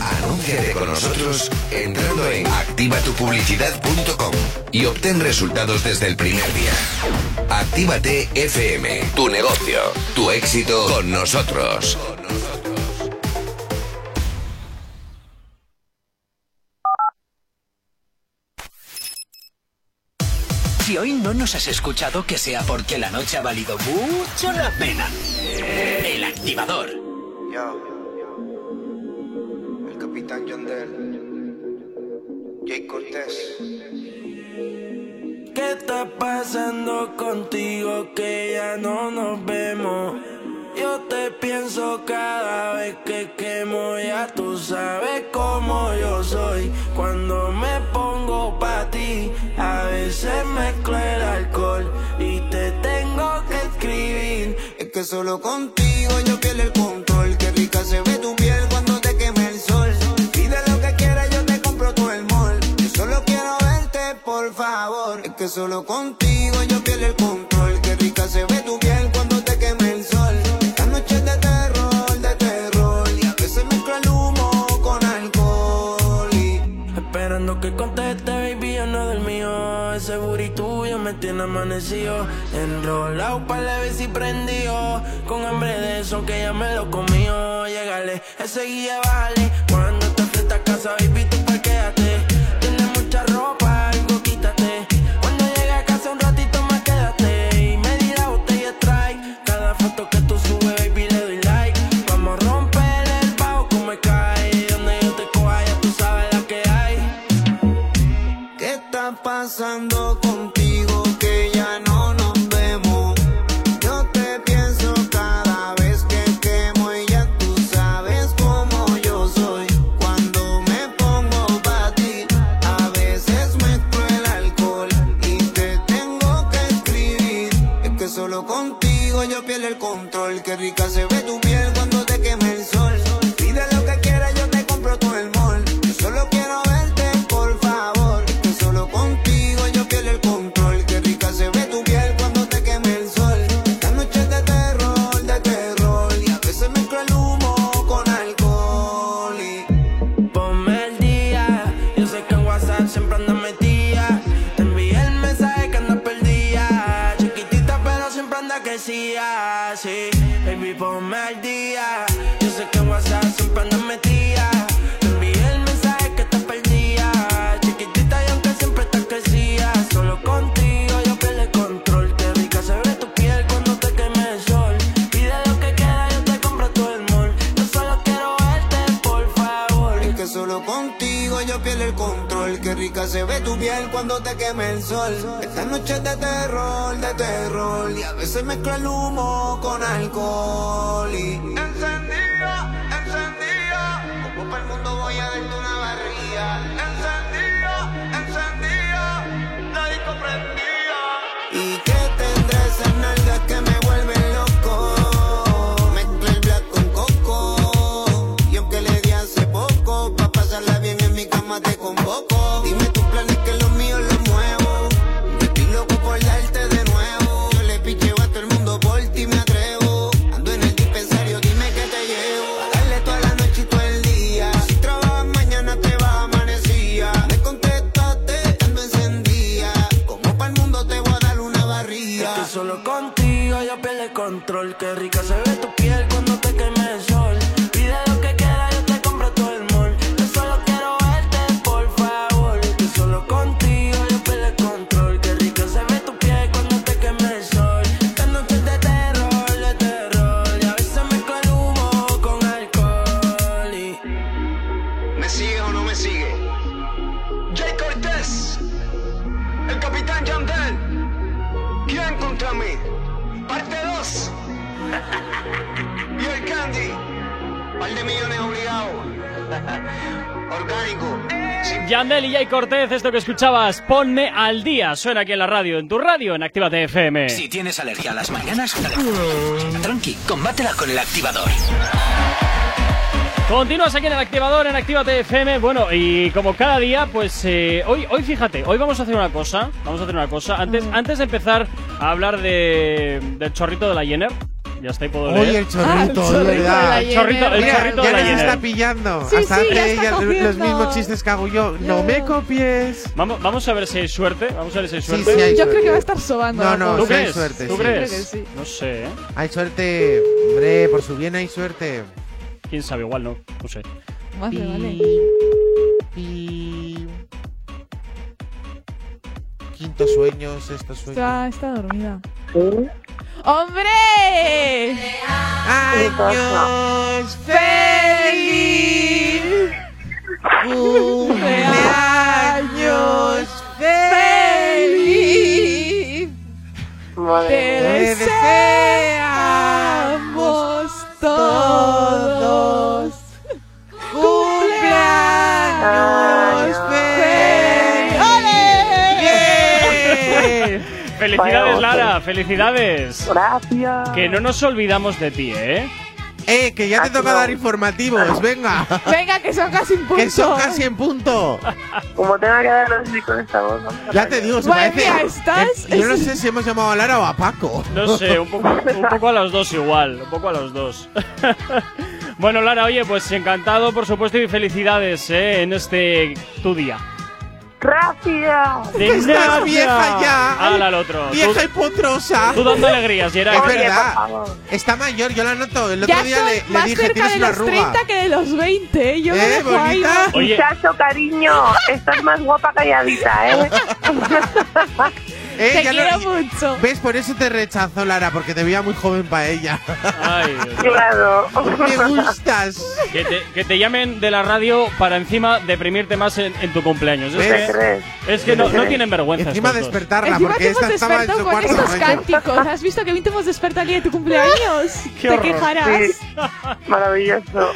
Anúnciate con nosotros entrando en activatupublicidad.com y obtén resultados desde el primer día. Actívate FM, tu negocio, tu éxito con nosotros. Si hoy no nos has escuchado, que sea porque la noche ha valido mucho la pena. El activador. El capitán Yandel. Jay Cortés. ¿Qué está pasando contigo que ya no nos vemos? Yo te pienso cada vez que quemo, ya tú sabes cómo yo soy. Cuando me pongo pa' ti, a veces mezclo el alcohol y te tengo que escribir. Es que solo contigo yo pierdo el control. Qué rica se ve tu piel Es que solo contigo yo pierdo el control. Qué rica se ve tu piel cuando te quema el sol. Esta noche de terror, de terror. Y a veces mezclo el humo con alcohol. Esperando que conteste, baby, yo no del mío. Ese booty tuyo me tiene amanecido. Enrolado para la vez y prendido. Con hambre de eso que ya me lo comió. Llegale, ese guía vale. Cuando te a casa, baby, tú parquéate. Tienes mucha ropa, pasando contigo yo pierdo el control. Qué rica se ve tu piel cuando te quema el sol. Esta noche es de terror, de terror. Y a veces mezclo el humo con alcohol. Y encendido, encendido. Como para el mundo voy a Yandel y Jay Cortez, esto que escuchabas, ponme al día. Suena aquí en la radio, en tu radio, en Actívate FM. Si tienes alergia a las mañanas, tranqui, combátela con el activador. Continúas aquí en el activador, en Actívate FM. Bueno, y como cada día, pues eh, hoy, hoy fíjate, hoy vamos a hacer una cosa. Vamos a hacer una cosa. Antes, antes de empezar a hablar de, del chorrito de la Jenner, Ya está y puedo leer. Oye, el chorrito, Ah, el de verdad. chorrito el Mira, chorrito ya de la nos está pillando. Sí, Hasta sí, hace ella los mismos chistes que hago yo. No me copies. Vamos, vamos a ver si hay suerte. Vamos a ver si hay suerte. sí hay Yo suerte. creo que va a estar sobando. No, no. ¿Tú sí hay suerte, ¿Tú sí. crees? Creo que sí. No sé, ¿eh? Hay suerte. Hombre, por su bien hay suerte. Quién sabe, igual no. No sé. Vale, vale. Pi- Quinto sueño, sexto sueño. Está, está dormida. ¡Hombre! Años feliz. Cumpleaños feliz. Te deseamos todos. ¡Cumpleaños Felicidades, Lara. Felicidades. Gracias. Que no nos olvidamos de ti, ¿eh? Eh, que ya te toca dar informativos, venga. Venga, que son casi un punto. Que son casi en punto. Como tenga que darlo así con esta voz. Ya te digo, se Madre parece. mía, estás- eh, yo no sé si hemos llamado a Lara o a Paco. No sé, un poco, un poco a los dos igual. Un poco a los dos. bueno, Lara, oye, pues encantado, por supuesto, y felicidades, ¿eh? En este tu día. Gracias. De Estás vieja ya. Hala al otro. Vieja Tú- y potrosa. Tú dando alegrías, Geray. Es verdad. Está mayor, yo la noto. El otro Ya día le, le más dije, cerca tienes de los arruga. 30 que de los 20, ¿eh? Yo me ¿Eh, dejo ahí. bonita? Oye. Muchacho, cariño, estás más guapa calladita, ¿eh? Eh, Te ya no- quiero mucho. ¿Ves? Por eso te rechazó Lara, porque te veía muy joven para ella. Ay, claro. Me gustas. que, te, que te llamen de la radio para encima deprimirte más en, en tu cumpleaños. Es ¿Ves? ¿Qué que, es que no, no tienen vergüenza. Encima despertarla, Encima porque te hemos esta estaba en despertado su con estos cánticos. ¿Has visto que bien te hemos despertado el día de tu cumpleaños? Qué te quejarás. Sí. Maravilloso.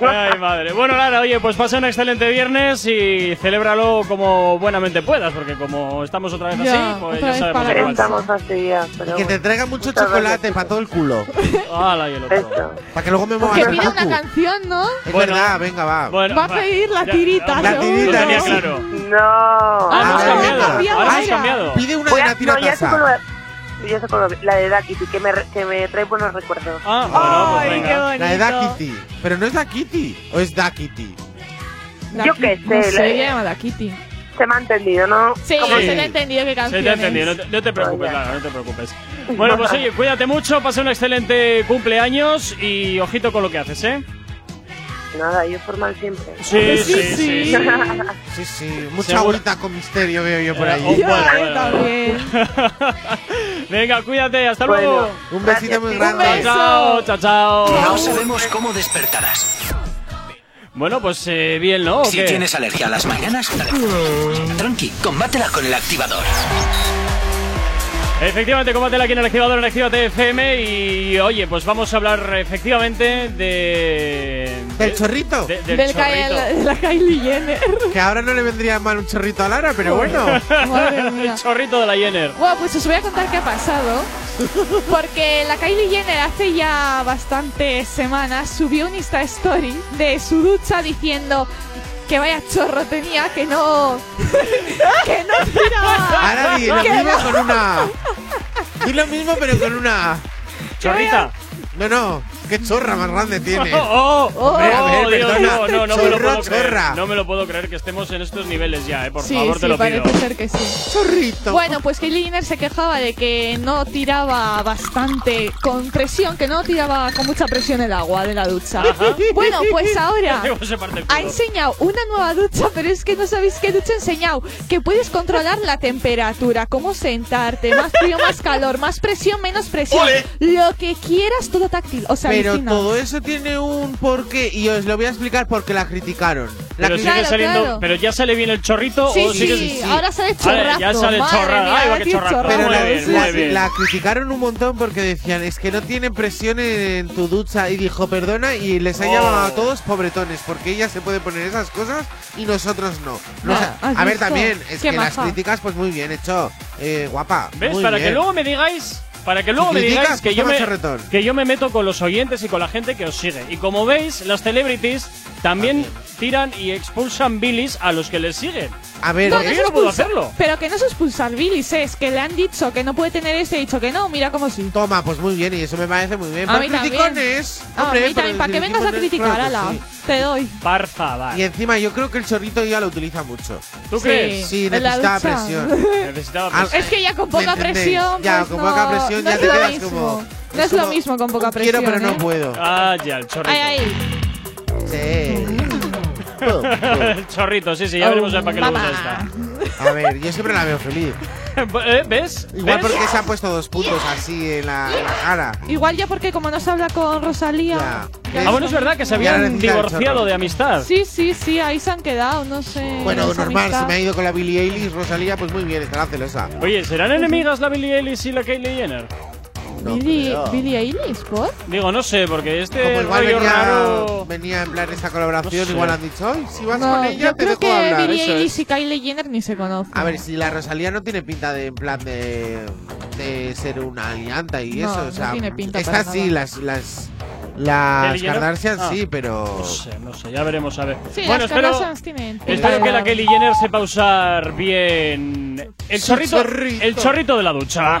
Ay, madre. Bueno, Lara, oye, pues pasa un excelente viernes y celébralo como buenamente puedas, porque como estamos otra vez Ya, así, pues otra vez para que pasa. Estamos así ya, pero Y que te bueno. traiga mucho Muchas chocolate gracias. para todo el culo. Hala, y el otro. Eso. Para que luego me muevas Que una canción, ¿no? Es Bueno. verdad, venga, va. Bueno, Va a pedir la tirita, ya, La seguro. tirita, Lo tenía ¿no? claro. No. Ah, hemos Ah, cambiado. cambiado, Ahora cambiado. Pide una Voy de a- la tira no, ya sé con lo taza. de- ya sé con lo de- la de Dakiti, que me, re- que me trae buenos recuerdos. Ah, bueno, pues Ay, venga. qué bonito. La de Dakiti. Pero no es Dakiti. ¿O es Dakiti? La Yo Ki- qué No sé, sé, la- ella llama la Kitty. Se me ha entendido, ¿no? Sí, se le ha entendido qué Se canción te ha entendido, no te, no te preocupes. Lara, no te preocupes. Bueno, pues oye, cuídate mucho, pasa un excelente cumpleaños y ojito con lo que haces, ¿eh? Nada, yo formal siempre. Sí, sí, sí. sí. Sí, sí. Mucha agüita con misterio veo yo por Eh, ahí. oh, bueno, Ay, bueno. también. Venga, cuídate, hasta Bueno. luego. Un besito muy grande. Un beso. Chao, chao, chao. No sabemos cómo despertarás. Bueno, pues eh, bien, ¿no? ¿O Si qué? tienes alergia a las mañanas, tranqui, combátela con el activador. Efectivamente, combátela aquí en el activador en Actívate FM y oye, pues vamos a hablar efectivamente de... ¿Del de- chorrito? de- del chorrito. la, la Kylie Jenner. Que ahora no le vendría mal un chorrito a Lara, pero bueno. El chorrito de la Jenner. Bueno, pues os voy a contar qué ha pasado. Porque la Kylie Jenner hace ya bastantes semanas subió un Insta Story de su ducha diciendo que vaya chorro tenía, que no. que no tiraba. Ahora di lo que mismo no- con una. Di lo mismo, pero con una. Chorrita. No, no. Qué chorra más grande tiene. Oh, oh, Hombre, a ver, oh, Dios, perdona. no, no, no me lo puedo creer. chorra. No me lo puedo creer que estemos en estos niveles ya, eh. Por sí, favor, sí, te lo pido. parece ser que sí. Chorrito. Bueno, pues Kylie Jenner se quejaba de que no tiraba bastante con presión, que no tiraba con mucha presión el agua de la ducha. Bueno, pues ahora ha enseñado una nueva ducha, pero es que no sabéis qué ducha ha enseñado. Que puedes controlar la temperatura, cómo sentarte, más frío, más calor, más presión, menos presión. ¡Ole! Lo que quieras, todo táctil. O sea, Pero alucina. todo eso tiene un porqué y os lo voy a explicar porque la criticaron. La Pero sigue Claro, saliendo. claro. Pero ya sale bien el chorrito Sí, o sí, sigue. ahora sale chorrazo. ya sale Madre chorra. mía, Ay, va que chorrazo. chorrazo. Pero Muy la, bien, la- muy bien. la criticaron un montón porque decían, es que no tienen presión en, tu ducha. Y dijo, perdona, y les ha Oh. llamado a todos pobretones, porque ella se puede poner esas cosas y nosotros no. No, Ah, o sea, ¿has a ver, también, es Qué que las maja. críticas, pues muy bien hecho. Eh, guapa. ¿Ves? muy Para que bien. luego me digáis. Para que luego me criticas, digáis que yo me, que yo me meto con los oyentes y con la gente que os sigue. Y como veis, las celebrities también tiran y expulsan bilis a los que les siguen. A ver, ¿por No, qué no no puedo hacerlo? Pero que no es expulsar bilis, es que le han dicho que no puede tener este y dicho que no, mira cómo sí. Toma, pues muy bien, y eso me parece muy bien. A Por mí también. criticones, Ah, hombre, a mí también, para que vengas a criticar, claro ala, sí. te doy. Por favor. Y encima yo creo que el chorrito ya lo utiliza mucho. ¿Tú crees? Sí, la necesitaba presión. Necesitaba Ah, Es que ya con poca presión. Ya, pues con no, poca presión no ya es te lo quedas mismo. como. No es lo mismo con poca presión. Quiero, pero no ¿eh? puedo. Ah, ya, el chorrito. Ay, ay. Sí. El chorrito, sí, sí, ya veremos para qué le gusta esta. A ver, yo siempre la veo feliz. Eh, ¿Ves? Igual ¿Ves? porque se ha puesto dos puntos así en la, en la cara. Igual ya porque como no se habla con Rosalía. Ya. Ah, bueno, es verdad que se habían divorciado de amistad. Sí, sí, sí, ahí se han quedado, no sé. Bueno, normal, amistad. se me ha ido con la Billie Eilish, Rosalía, pues muy bien, estará celosa. Oye, ¿serán enemigas la Billie Eilish y la Kylie Jenner? Billie, creo. Billie Eilish, ¿por? Digo, no sé, porque este Como igual rollo venía, raro... venía en plan esta colaboración, No sé. igual han dicho, "Ay, si vas No, con ella yo te creo dejo que hablar. Billie eso Eilish y Kylie Jenner ni se conocen. A ver, si la Rosalía no tiene pinta de en plan de, de ser una alianta y No, eso, no o sea, tiene pinta estas sí, nada. las las las ¿Kylie Jenner? Kardashian Ah. sí, pero No sé, no sé, ya veremos a ver. Sí, bueno, las espero, Kardashians tienen pinta espero que la Kylie Jenner sepa usar bien el Su chorrito, chorrito. el chorrito de la ducha.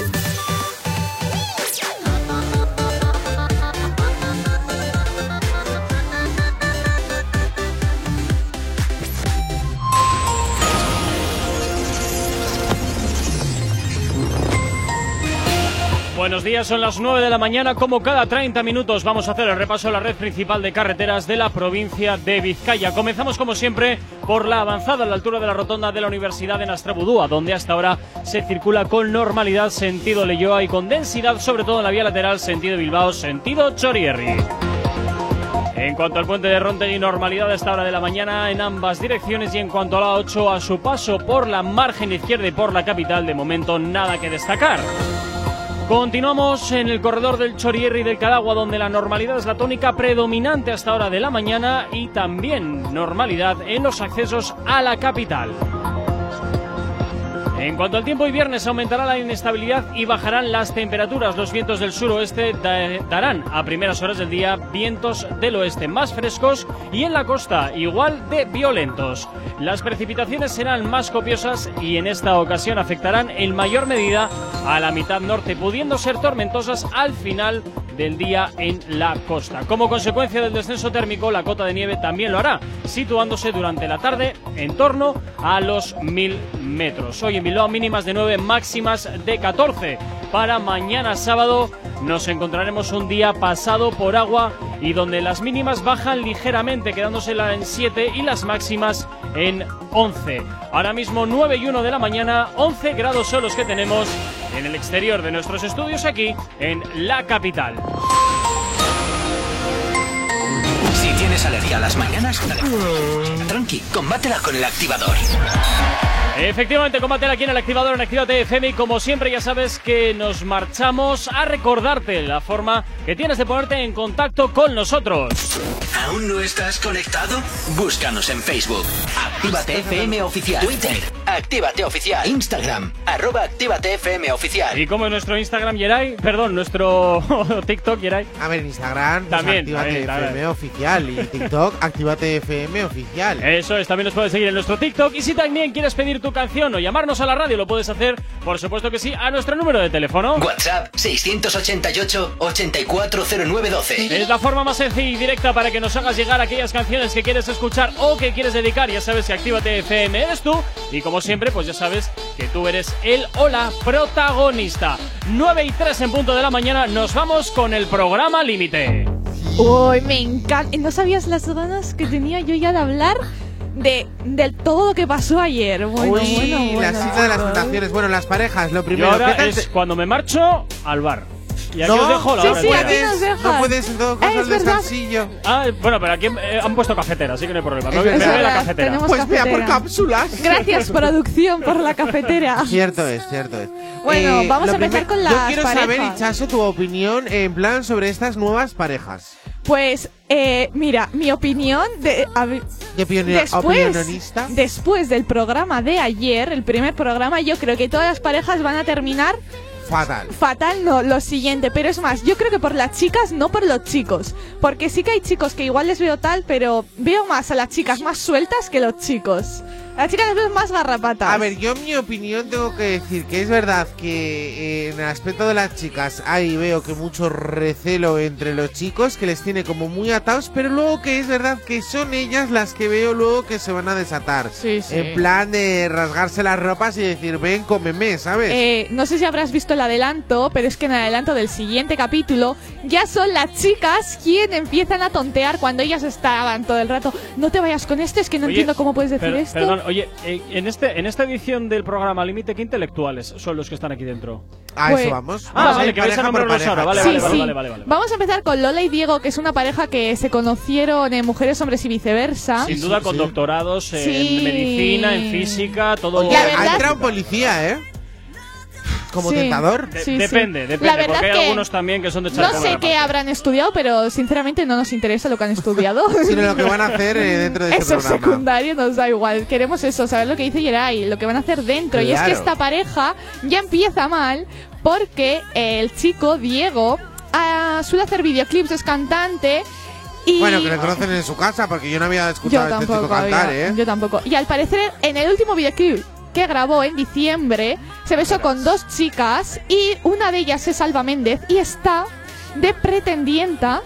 Buenos días, son las 9 de la mañana. Como cada 30 minutos vamos a hacer el repaso a la red principal de carreteras de la provincia de Vizcaya. Comenzamos como siempre por la avanzada a la altura de la rotonda de la Universidad de Nastrabudúa, donde hasta ahora se circula con normalidad sentido Leyoa y con densidad, sobre todo en la vía lateral sentido Bilbao, sentido Chorierri. En cuanto al puente de Rontegui, normalidad a esta hora de la mañana en ambas direcciones y en cuanto a la 8, a su paso por la margen izquierda y por la capital, de momento nada que destacar. Continuamos en el corredor del Chorierri del Cadagua, donde la normalidad es la tónica predominante hasta hora de la mañana y también normalidad en los accesos a la capital. En cuanto al tiempo, hoy viernes aumentará la inestabilidad y bajarán las temperaturas. Los vientos del suroeste da- darán a primeras horas del día vientos del oeste más frescos y en la costa igual de violentos. Las precipitaciones serán más copiosas y en esta ocasión afectarán en mayor medida a la mitad norte, pudiendo ser tormentosas al final del día en la costa. Como consecuencia del descenso térmico, la cota de nieve también lo hará, situándose durante la tarde en torno a los 1000 metros. Hoy en Bilbao mínimas de 9, máximas de 14. Para mañana sábado nos encontraremos un día pasado por agua y donde las mínimas bajan ligeramente, quedándosela en 7 y las máximas en 11. Ahora mismo 9 y 1 de la mañana, 11 grados son los que tenemos en el exterior de nuestros estudios aquí en la capital. Tienes alergia a las mañanas, tranqui, combátela con el activador. Efectivamente, combátela aquí en el activador en Actívate FM y como siempre ya sabes que nos marchamos a recordarte la forma que tienes de ponerte en contacto con nosotros. ¿Aún no estás conectado? Búscanos en Facebook. Actívate FM Oficial. Twitter. Actívate Oficial. Instagram. Arroba Actívate FM Oficial. Y como en nuestro Instagram, Yeray, perdón, nuestro TikTok, Yeray. A ver, en Instagram, pues, También, Actívate también, FM también. oficial y TikTok, Actívate FM oficial. Eso es, también nos puedes seguir en nuestro TikTok y si también quieres pedir tu canción o llamarnos a la radio, lo puedes hacer, por supuesto que sí, a nuestro número de teléfono. WhatsApp 688 840912. Es la forma más sencilla y directa para que nos hagas llegar aquellas canciones que quieres escuchar o que quieres dedicar. Ya sabes que Actívate FM eres tú. Y como siempre, pues ya sabes que tú eres el hola protagonista. 9 y 3 en punto de la mañana, nos vamos con el programa Límite. Uy, me encanta. ¿No sabías las ganas que tenía yo ya de hablar de, de todo lo que pasó ayer? Bueno, Uy, bueno, bueno. la cita de las tentaciones. Bueno, las parejas, lo Y primero. ahora ¿qué tal es cuando me marcho al bar. Y aquí No, os dejo la Sí, hora sí, aquí nos puedes, dejas. no puedes en todo caso Es el descansillo. Ah, bueno, pero aquí eh, han puesto cafetera, así que no hay problema. Me verdad. la cafetera. tenemos Pues mira, por cápsulas. Gracias, producción, por la cafetera. Cierto es, cierto es. Bueno, vamos lo a empezar con Yo las quiero saber, parejas. Ichazo, tu opinión en plan sobre estas nuevas parejas. Pues, eh, mira, mi opinión de. a ver, ¿Qué opinión, Después, opinionista? después del programa de ayer, el primer programa, yo creo que todas las parejas van a terminar fatal. Fatal no, lo siguiente, pero es más, yo creo que por las chicas, no por los chicos. Porque sí que hay chicos que igual les veo tal, pero veo más a las chicas más sueltas que los chicos. Las chicas les veo más garrapatas. A ver, yo en mi opinión tengo que decir que es verdad que eh, en el aspecto de las chicas ahí veo que mucho recelo entre los chicos, que les tiene como muy atados, pero luego que es verdad que son ellas las que veo luego que se van a desatar. Sí, sí. En plan de rasgarse las ropas y decir, ven, cómeme, ¿sabes? Eh, no sé si habrás visto el adelanto, pero es que en el adelanto del siguiente capítulo ya son las chicas quien empiezan a tontear cuando ellas estaban todo el rato. No te vayas con este, es que no Oye, entiendo cómo puedes decir per- esto. Perdón, oye, eh, en, este, en esta edición del programa Límite, ¿qué intelectuales son los que están aquí dentro? A Pues- eso vamos. Ah, Vamos a vale, que vais a nombrarlos ahora. Vale, Sí, vale, sí. vale, vale, vale. Vamos a empezar con Lola y Diego, que es una pareja que se conocieron en Mujeres, Hombres y Viceversa. Sin duda con doctorados en Sí. medicina, en física, todo. Oye, La verdad- ha entrado un policía, ¿eh? Como Sí. tentador. De- Sí, sí. depende, La depende, verdad porque hay que algunos también que son de No sé qué habrán estudiado, pero sinceramente no nos interesa lo que han estudiado. Sino lo que van a hacer eh, dentro de este Eso es programa. secundario, nos da igual. Queremos eso, saber lo que dice Yeray, lo que van a hacer dentro. Y es que esta pareja ya empieza mal porque el chico, Diego, ah, suele hacer videoclips, es cantante. Y Bueno, que le conocen en su casa, porque yo no había yo escuchado a este chico tampoco, cantar, había- ¿eh? yo tampoco. Y al parecer, en el último videoclip que grabó en diciembre, se besó con dos chicas y una de ellas es Alba Méndez y está de pretendienta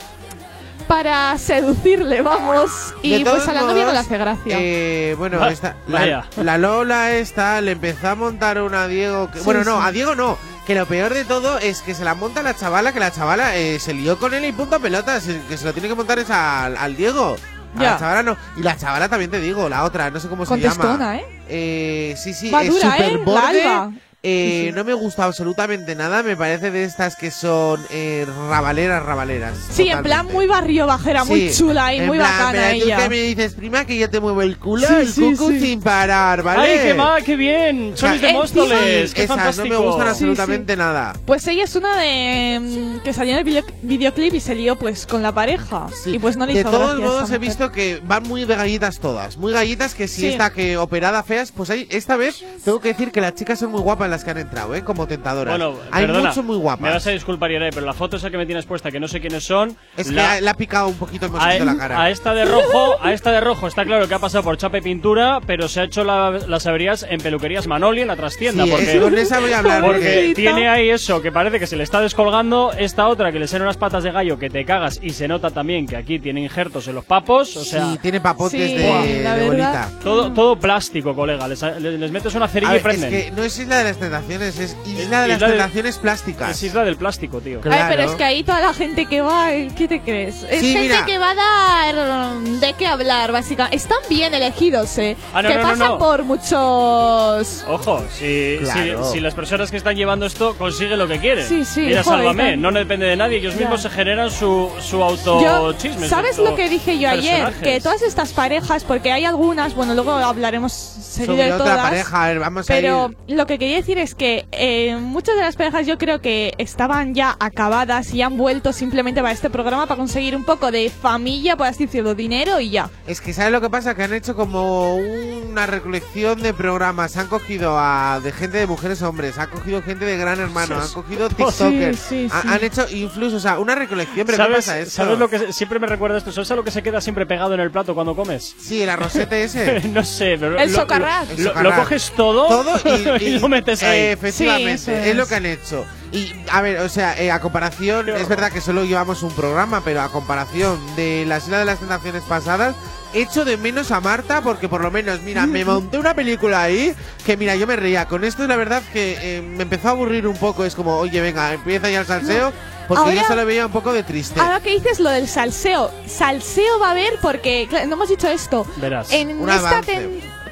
para seducirle, vamos. Y pues a la novia no le hace gracia. Eh, bueno, esta, vaya. la, la Lola esta le empezó a montar una a Diego. Que, Sí, bueno, no, sí. a Diego no. Que lo peor de todo es que se la monta la chavala, que la chavala eh, se lió con él y punto pelotas. El que se lo tiene que montar es al, al Diego. A Ya. la chavala no. Y la chavala también te digo, la otra, no sé cómo se llama. ¿eh? Eh, sí, sí, Va es dura, ¿eh? súper La borde. Alba. Eh. No me gusta absolutamente nada. Me parece de estas que son eh, rabaleras, rabaleras. Sí, en plan totalmente. muy barrio bajera, muy Sí, chula y muy plan, bacana pero tú ella. que me dices, prima, que yo te muevo el culo, Sí, el sí, cucu sí. sin parar, ¿vale? ¡Ay, qué va, qué bien! O sea, Sois de Móstoles, qué Esas fantástico. no me gustan Sí, absolutamente nada. Pues ella es una de mm, que salió en el video- videoclip y se lió pues con la pareja. Y pues no le de hizo todos gracia a modos he visto que van muy de gallitas todas, muy gallitas que si Sí. esta que operada feas, pues hay, esta vez tengo que decir que las chicas son muy guapas las que han entrado, ¿eh? Como tentadoras. Bueno, hay perdona, mucho muy Me guapas. vas a disculpar, Irai, pero la foto esa que me tienes puesta, que no sé quiénes son. Es que la- le ha picado un poquito el a, mosquito en la cara. a esta de rojo, a esta de rojo está claro que ha pasado por chapa y pintura, pero se ha hecho la- las averías en peluquerías Manoli en la trastienda. Sí, porque, es- con esa voy a hablar, porque tiene ahí eso que parece que se le está descolgando, esta otra que le salen unas patas de gallo que te cagas y se nota también que aquí tiene injertos en los papos, o sea, sí, tiene papotes Sí, de, la de todo, todo plástico, colega. Les, les metes una cerilla ver, y prenden. es que no es Isla de las Tentaciones, es Isla de las Isla de- Tentaciones Plásticas. Es isla del plástico, tío. Ay, pero Claro. es que ahí toda la gente que va, eh, ¿qué te crees? Es Sí, gente mira. que va a dar mm, de qué hablar, básicamente. Están bien elegidos, ¿eh? Ah, no, que no, no, pasan no. por muchos... Ojo, si, Claro. si, si las personas que están llevando esto consiguen lo que quieren. Sí, sí, Mira, joder, sálvame, tan- no depende de nadie, ellos Ya. mismos se generan su, su Yo, autochisme. ¿Sabes su lo que dije yo ayer? Que todas estas parejas, porque hay algunas, bueno, luego hablaremos seguido Sobre de otra todas. pareja, a ver, vamos a Pero ir. lo que quería decir es que eh, muchas de las parejas yo creo que estaban ya acabadas y han vuelto simplemente para este programa para conseguir un poco de familia, por así decirlo, dinero y ya. Es que ¿sabes lo que pasa? Que han hecho como una recolección de programas. Han cogido a de gente de mujeres a hombres, han cogido gente de Gran Hermano, han cogido TikTokers, Sí, sí, sí. han hecho influso, o sea, una recolección. Pero ¿qué ¿Sabes, pasa esto? ¿Sabes lo que siempre me recuerda esto? ¿Sabes a lo que se queda siempre pegado en el plato cuando comes? Sí, el arrocete ese. no sé, pero El lo, socarrat. lo- El lo- socarrat. lo coges todo, Todo y, y- lo metes ahí. eh, efectivamente, Sí, eso es. lo es. que han hecho. Y a ver, o sea, eh, a comparación, es verdad que solo llevamos un programa, pero a comparación de la Isla de las Tentaciones pasadas, echo de menos a Marta porque por lo menos, mira, me monté una película ahí que mira, yo me reía. Con esto la verdad que eh, me empezó a aburrir un poco, es como, oye, venga, empieza ya el salseo, porque Ahora- yo solo veía un poco de triste. Ahora que dices lo del salseo, salseo va a haber porque claro, no hemos dicho esto. Verás. En Un esta.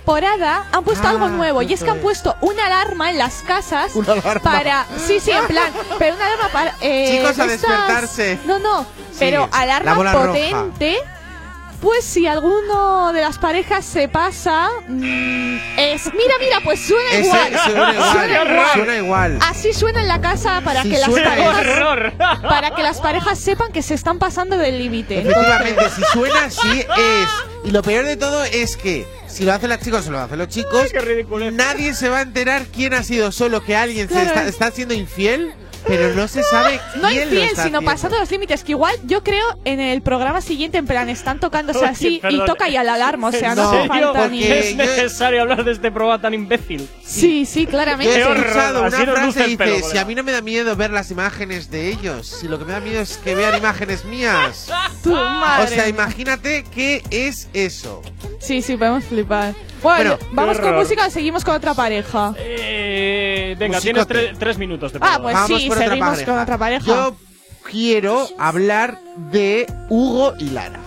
Temporada han puesto Ah, algo nuevo y es que han es. puesto una alarma en las casas Una alarma. para sí sí en plan pero una alarma para eh, Chicos, a estas- despertarse. no no pero la alarma roja. Pues si alguno de las parejas se pasa mm, es mira mira pues suena Ese- igual suena igual, Suena igual. suena igual. así suena en la casa para Sí, que las parejas ¡Horror! para que las parejas sepan que se están pasando del límite. Efectivamente, si suena así es Y lo peor de todo es que si lo hacen las chicas o lo hacen los chicos, nadie se va a enterar quién ha sido solo que alguien se está, está siendo infiel, pero no se sabe quién No está sino haciendo. pasando los límites. Que igual yo creo en el programa siguiente, en plan, están tocándose Oye, así y toca ya la alarma. O sea, ¿En no, hace falta ni. ¿Es necesario hablar de este programa tan imbécil? Sí, sí, Yo claramente. he escuchado una así frase y pelo, dice, si a mí no me da miedo ver las imágenes de ellos, si lo que me da miedo es que vean imágenes mías. Tu madre O sea, imagínate qué es eso. Sí, sí, podemos flipar. Bueno, Bueno, vamos con música, seguimos con otra pareja. Eh, venga, tienes tre- tres minutos de Ah, pues Vamos sí, con otra seguimos pareja. con otra pareja. Yo quiero hablar de Hugo y Lara.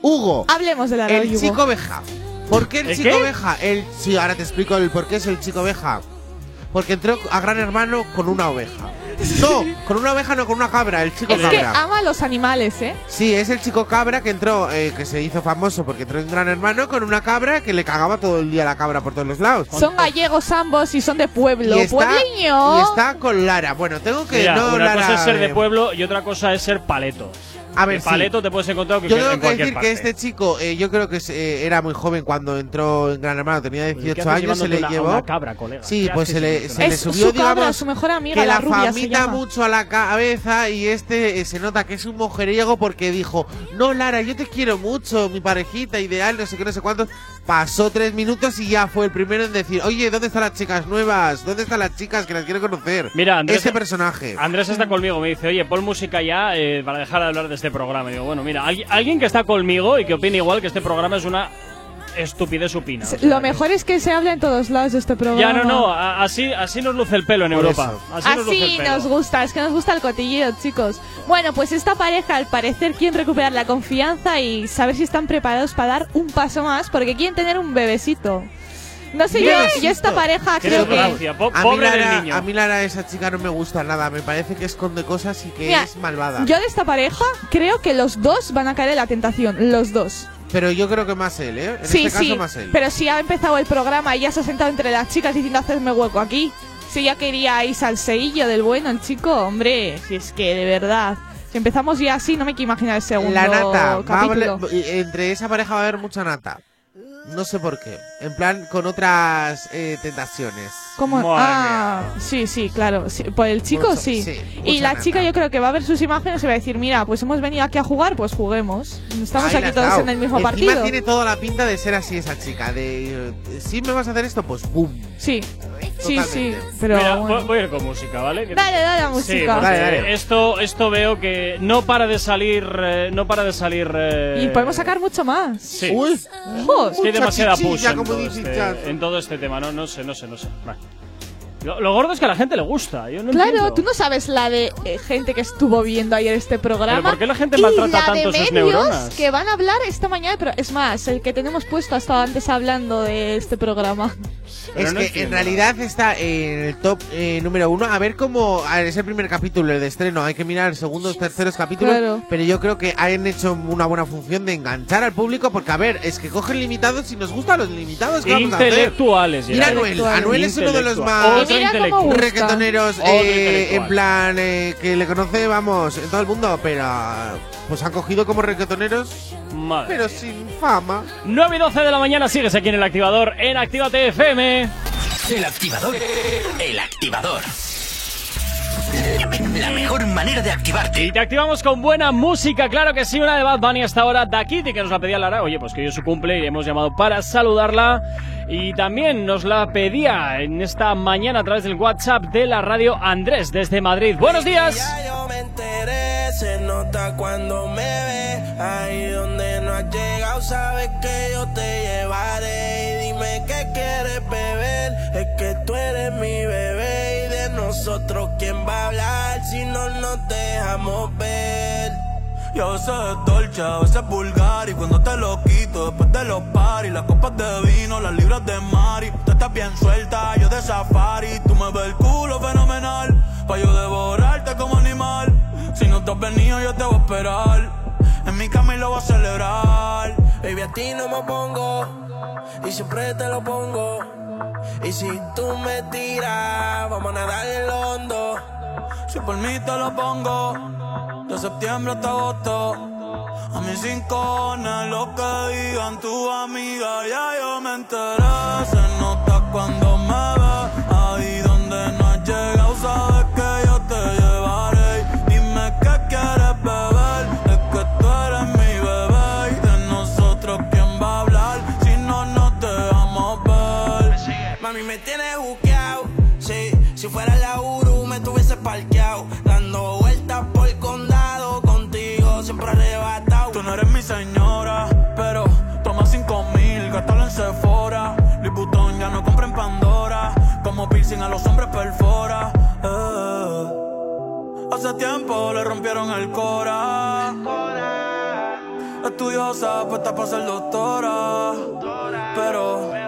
Hugo, Hablemos de el chico oveja. ¿Por qué el ¿El chico qué? oveja? El, sí, ahora te explico el por qué es el chico oveja. Porque entró a Gran Hermano con una oveja. No, con una oveja, no, con una cabra, el chico Es que cabra. ama a los animales, ¿eh? Sí, es el chico cabra que entró, eh, que se hizo famoso porque entró en Gran Hermano con una cabra que le cagaba todo el día la cabra por todos los lados. Son gallegos ambos y son de pueblo. y está, ¡Puebleño! y está con Lara. Bueno, tengo que Mira, no una Lara, cosa es ser de pueblo y otra cosa es ser paleto. A ver, El sí. paleto te puedes encontrar Yo que- tengo en que decir parte. que este chico, eh, yo creo que eh, era muy joven cuando entró en Gran Hermano, tenía Pues, ¿qué 18 haces años, se le una- llevó. una cabra, colega? Sí, ¿Qué pues se le, se su subió, cabra, digamos, su mejor amiga, que la la, rubia se llama. mucho a la cabeza y este eh, se nota que es un mujeriego porque dijo, no Lara, yo te quiero mucho, mi parejita ideal, no sé qué, no sé cuántos. Pasó tres minutos y ya fue el primero en decir, oye, ¿dónde están las chicas nuevas? ¿Dónde están las chicas que las quiero conocer? Mira, Andrés, Ese personaje. Andrés está conmigo, me dice, oye, pon música ya eh, para dejar de hablar de este programa. Y digo, bueno, mira, alguien, alguien que está conmigo y que opina igual que este programa es una estupidez supina. o sea, Lo mejor es que se habla en todos lados de este programa. Ya, no, no, así, así nos luce el pelo en Europa. Así, nos luce el Así pelo. nos gusta, es que nos gusta el cotilleo, chicos. Bueno, pues esta pareja al parecer quieren recuperar la confianza y saber si están preparados para dar un paso más porque quieren tener un bebecito. No sé, yo, esta pareja Qué creo que... po- A mí, pobre del Lara, niño. a mí Lara, esa chica no me gusta nada. Me parece que esconde cosas y que Mira, es malvada. Yo de esta pareja creo que los dos van a caer en la tentación, los dos. Pero yo creo que más él, ¿eh? En sí, este caso sí, más él. pero si ha empezado el programa y ya se ha sentado entre las chicas diciendo hacerme hueco aquí. Si ya quería ir salseillo del bueno, el chico, hombre, si es que de verdad. Si empezamos ya así, no me quiero imaginar el segundo La nata. va a capítulo. entre esa pareja va a haber mucha nata. No sé por qué. En plan, con otras eh, tentaciones. ¿Cómo? Madre Ah, sí, sí, claro. sí, Por el chico, Mucho, sí. sí, y la chica yo creo que va a ver sus imágenes y va a decir, mira, pues hemos venido aquí a jugar, pues juguemos. Estamos Ahí aquí todos dado. en el mismo Encima partido. tiene toda la pinta de ser así esa chica. De, si me vas a hacer esto, pues boom. Sí, sí, Totalmente. sí. Pero Mira, bueno. voy- a ir con música, ¿vale? Dale, dale la Sí, música. porque Dale, dale. Esto, esto veo que no para de salir, eh, no para de salir. eh, Y podemos sacar mucho más. Sí. Uy, Es que hay mucha demasiada push en todo, este, en todo este tema, no, no sé, no sé, no sé. Vale. Lo, lo gordo es que a la gente le gusta. Yo no Claro, entiendo. tú no sabes la de eh, gente que estuvo viendo ayer este programa. Pero ¿por qué la gente y maltrata la tanto de sus medios neuronas? que van a hablar esta mañana, pero es más, el que tenemos puesto ha estado antes hablando de este programa. Pero es no que entiendo. en realidad está en el top eh, número uno. A ver cómo. es el primer capítulo, el de estreno. Hay que mirar segundos, terceros capítulos. Claro. Pero yo creo que han hecho una buena función de enganchar al público. Porque, a ver, es que cogen limitados y nos gustan los limitados. ¿qué vamos a hacer? Intelectuales. Mira. Anuel. Anuel es uno de los más Cómo intelectual. reggaetoneros eh, en plan eh, que le conoce, vamos, en todo el mundo. Pero pues han cogido como reggaetoneros, Madre. pero sin fama. 9 y 12 de la mañana sigues aquí en el activador en Actívate FM. El activador. El activador. La mejor manera de activarte. Y te activamos con buena música, claro que sí, una de Bad Bunny hasta ahora, Da Kitty, que nos la pedía Lara. Oye, pues que hoy es su cumple y hemos llamado para saludarla. Y también nos la pedía en esta mañana a través del WhatsApp de la radio Andrés desde Madrid. ¡Buenos días! Ya yo me enteré, se nota cuando me ve. Ahí donde no has llegado, sabes que yo te llevaré. Y dime qué quieres beber, es que tú eres mi bebé. Nosotros, ¿quién va a hablar si no nos dejamos ver? Y a veces es dolce, a veces es vulgar Y cuando te lo quito, después de los paris Las copas de vino, las libras de Mari Tú estás bien suelta, yo de safari Tú me ves el culo fenomenal Pa' yo devorarte como animal Si no te has venido, yo te voy a esperar En mi cama y lo voy a celebrar Baby, a ti no me pongo y siempre te lo pongo. Y si tú me tiras, vamos a nadar el hondo. Si por mí te lo pongo De septiembre hasta agosto A mis rincones, lo que digan tu amiga, ya yo me enteré. Se nota cuando me ve, Mami, me tienes buqueado. Sí, si fuera la Uru me tuviese parqueado. Dando vueltas por el condado. Contigo siempre arrebatado. Tú no eres mi señora, pero toma cinco mil, gástalo en Sephora. Liputón ya no compra en Pandora. Como piercing a los hombres perfora. Eh. Hace tiempo le rompieron el cora. Estudiosa, puesta para ser doctora. Pero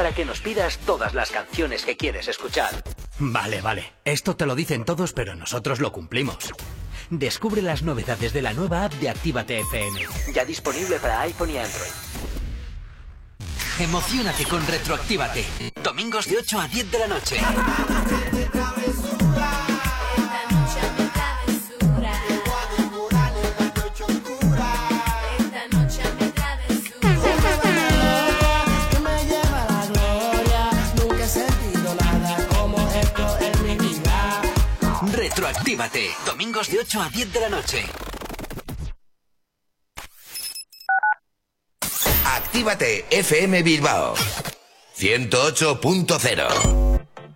Para que nos pidas todas las canciones que quieres escuchar. Vale, vale. Esto te lo dicen todos, pero nosotros lo cumplimos. Descubre las novedades de la nueva app de Actívate FM. Ya disponible para iPhone y Android. Emocionate con Retroactívate. Domingos de 8 a 10 de la noche. Retroactívate. Domingos de 8 a 10 de la noche. Actívate FM Bilbao 108.0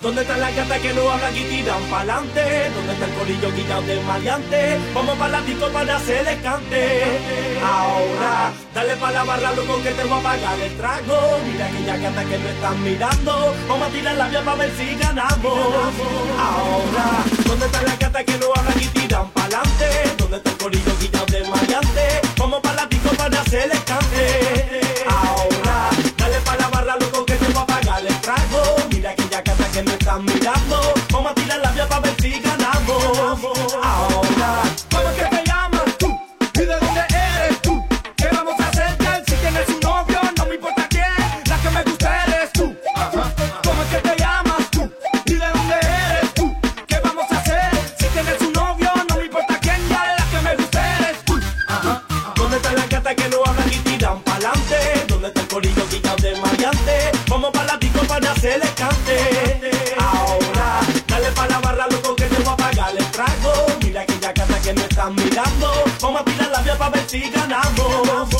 ¿Dónde están las gatas que no hablan y tiran pa'lante? ¿Dónde está el corillo guillado de maleante? Vamos para la disco para hacerle cante. Ahora, dale pa' la barra, loco, que te voy a pagar el trago. Mira aquellas gatas que no están mirando. Vamos a tirar la vía para ver si ganamos. Ahora, ¿dónde están las gatas que no hablan y tiran pa'lante? ¿Dónde está el corillo guillado casa la vía para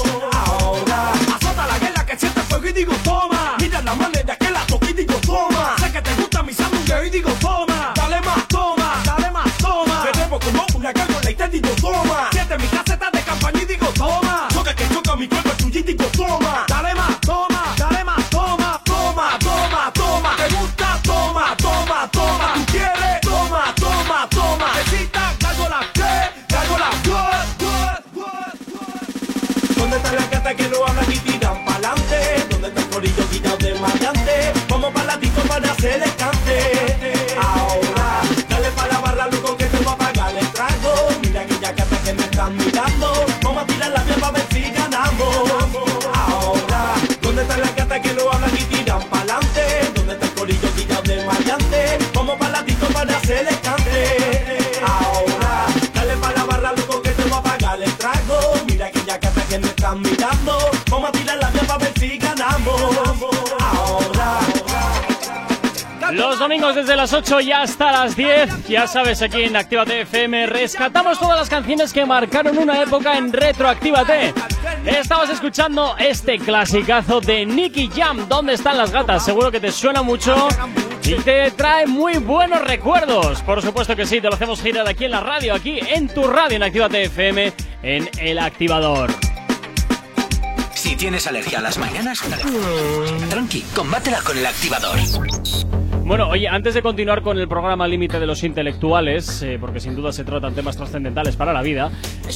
domingos desde las 8 y hasta las 10, ya sabes, aquí en Actívate FM rescatamos todas las canciones que marcaron una época en Retroactívate. Estabas escuchando este clasicazo de Nicky Jam, ¿Dónde están las gatas? Seguro que te suena mucho y te trae muy buenos recuerdos. Por supuesto que sí, te lo hacemos girar aquí en la radio, aquí en tu radio en Actívate FM, en El Activador. Si tienes alergia a las mañanas, tranqui, combátela con el activador. Bueno, oye, antes de continuar con el programa Límite de los Intelectuales, eh, porque sin duda se tratan temas trascendentales para la vida,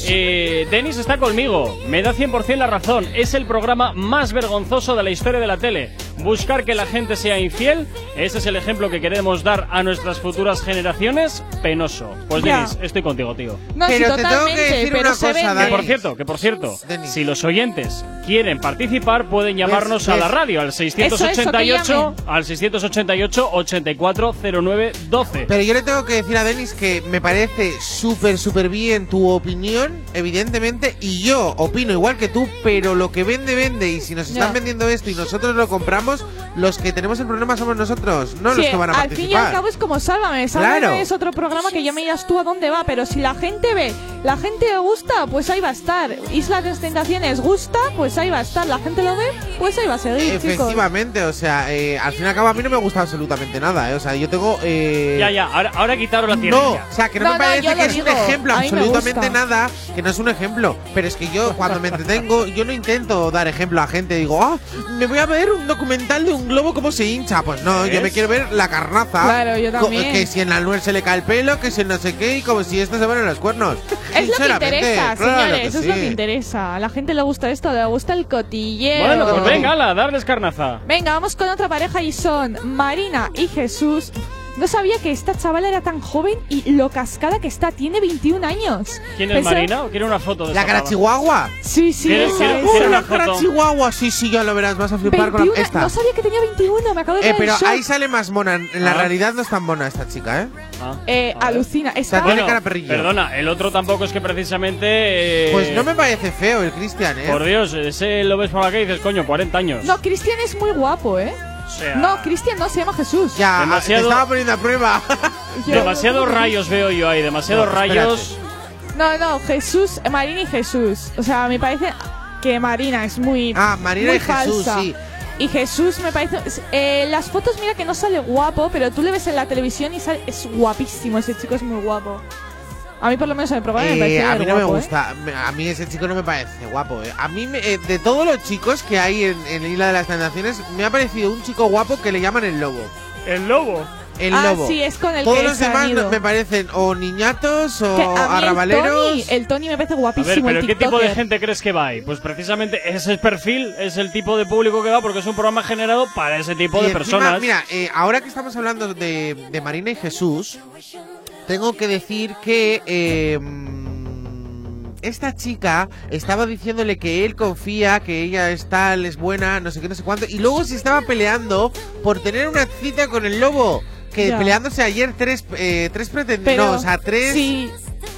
eh, Denis está conmigo. Me da 100% la razón. Es el programa más vergonzoso de la historia de la tele. Buscar que la gente sea infiel, ese es el ejemplo que queremos dar a nuestras futuras generaciones. Penoso. Pues Ya. Denis, estoy contigo, tío. No, sí, totalmente, pero se vende. Que por cierto, que por cierto, si los oyentes quieren participar, pueden llamarnos a la radio al Eso, eso, que 688 al 688 840912. Pero yo le tengo que decir a Denis que me parece súper, súper bien tu opinión, evidentemente, y yo opino igual que tú, pero lo que vende, vende, y si nos están vendiendo esto y nosotros lo compramos, los que tenemos el problema somos nosotros, no Sí, los que van a al fin y al participar. cabo es como Sálvame. Sálvame Claro. es otro programa que ya me digas tú a dónde va, pero si la gente ve, la gente le gusta, pues ahí va a estar. Isla de Tentaciones gusta, pues ahí va a estar. La gente lo ve, pues ahí va a seguir, chicos. Efectivamente, o sea, eh, al fin y al cabo a mí no me gusta absolutamente nada, eh, o sea, yo tengo... eh, Ya, ya, ahora, ahora quitaros la tierra. No, o sea, que no, No, me no, parece yo que es un digo, ejemplo mí me absolutamente nada, que no es un ejemplo. Pero es que yo, cuando me entretengo, yo no intento dar ejemplo a gente. Digo, ah, me voy a ver un documental de un globo cómo se hincha. Pues no, yo me quiero ver la carnaza. Claro, yo también. Que si en la nuez se le cae el pelo, que si no sé qué, y como si esto se ponen los cuernos. Es lo que interesa, claro señores, que eso es lo sí. que interesa. A la gente le gusta esto, le gusta el cotilleo. Bueno, pues venga, ala, darles carnaza. Venga, vamos con otra pareja y son Marina y Jesús. No sabía que esta chavala era tan joven y lo cascada que está. Tiene 21 años. ¿Quién es Marina o quiere una foto de La esa cara pava? chihuahua. Sí, sí, ¿Quiere- esa quiere- es. quiere ¡Uh, una cara foto? chihuahua! Sí, sí, ya lo verás, vas a flipar 21, con la, esta. No sabía que tenía 21, me acabo de Eh, quedar en pero shock. ahí sale más mona. En la Ah. realidad no es tan mona esta chica, ¿eh? Ah. Eh, alucina. Está, tiene Bueno, cara perrillo. Perdona, el otro tampoco es que precisamente. eh, Pues no me parece feo el Cristian, ¿eh? Por Dios, ese lo ves por acá y dices, coño, 40 años. No, Cristian es muy guapo, ¿eh? Sea, No, Cristian no, se llama Jesús. Ya, Demasiado- te estaba poniendo a prueba. demasiados rayos veo yo ahí, demasiados No, rayos. No, no, Jesús, Marina y Jesús. O sea, me parece que Marina es muy. Ah, Marina muy y Jesús, falsa. sí. Y Jesús me parece. eh, las fotos, mira que no sale guapo, pero tú le ves en la televisión y sale, es guapísimo. Ese chico es muy guapo. A mí, por lo menos, programa me Eh, parece. a mí no me guapo, ¿eh? gusta. Me- A mí ese chico no me parece guapo. eh. A mí, me- eh, de todos los chicos que hay en, en Isla de las Tentaciones, me ha parecido un chico guapo que le llaman el lobo. ¿El lobo? El Ah, lobo. sí, es con el Todos que los se demás ido. me parecen o niñatos o a mí el arrabaleros. Tony, el Tony me parece A guapísimo. ver, pero el ¿qué tipo de gente crees que va ahí? Pues precisamente ese perfil es el tipo de público que va porque es un programa generado para ese tipo Y de encima, personas. Mira, eh, ahora que estamos hablando de, de Marina y Jesús, tengo que decir que eh, esta chica estaba diciéndole que él confía, que ella es tal, es buena, no sé qué, no sé cuánto, y luego se estaba peleando por tener una cita con el lobo. Que Ya. peleándose ayer tres, eh, tres pretendientes. Pero No, o sea, tres. Sí,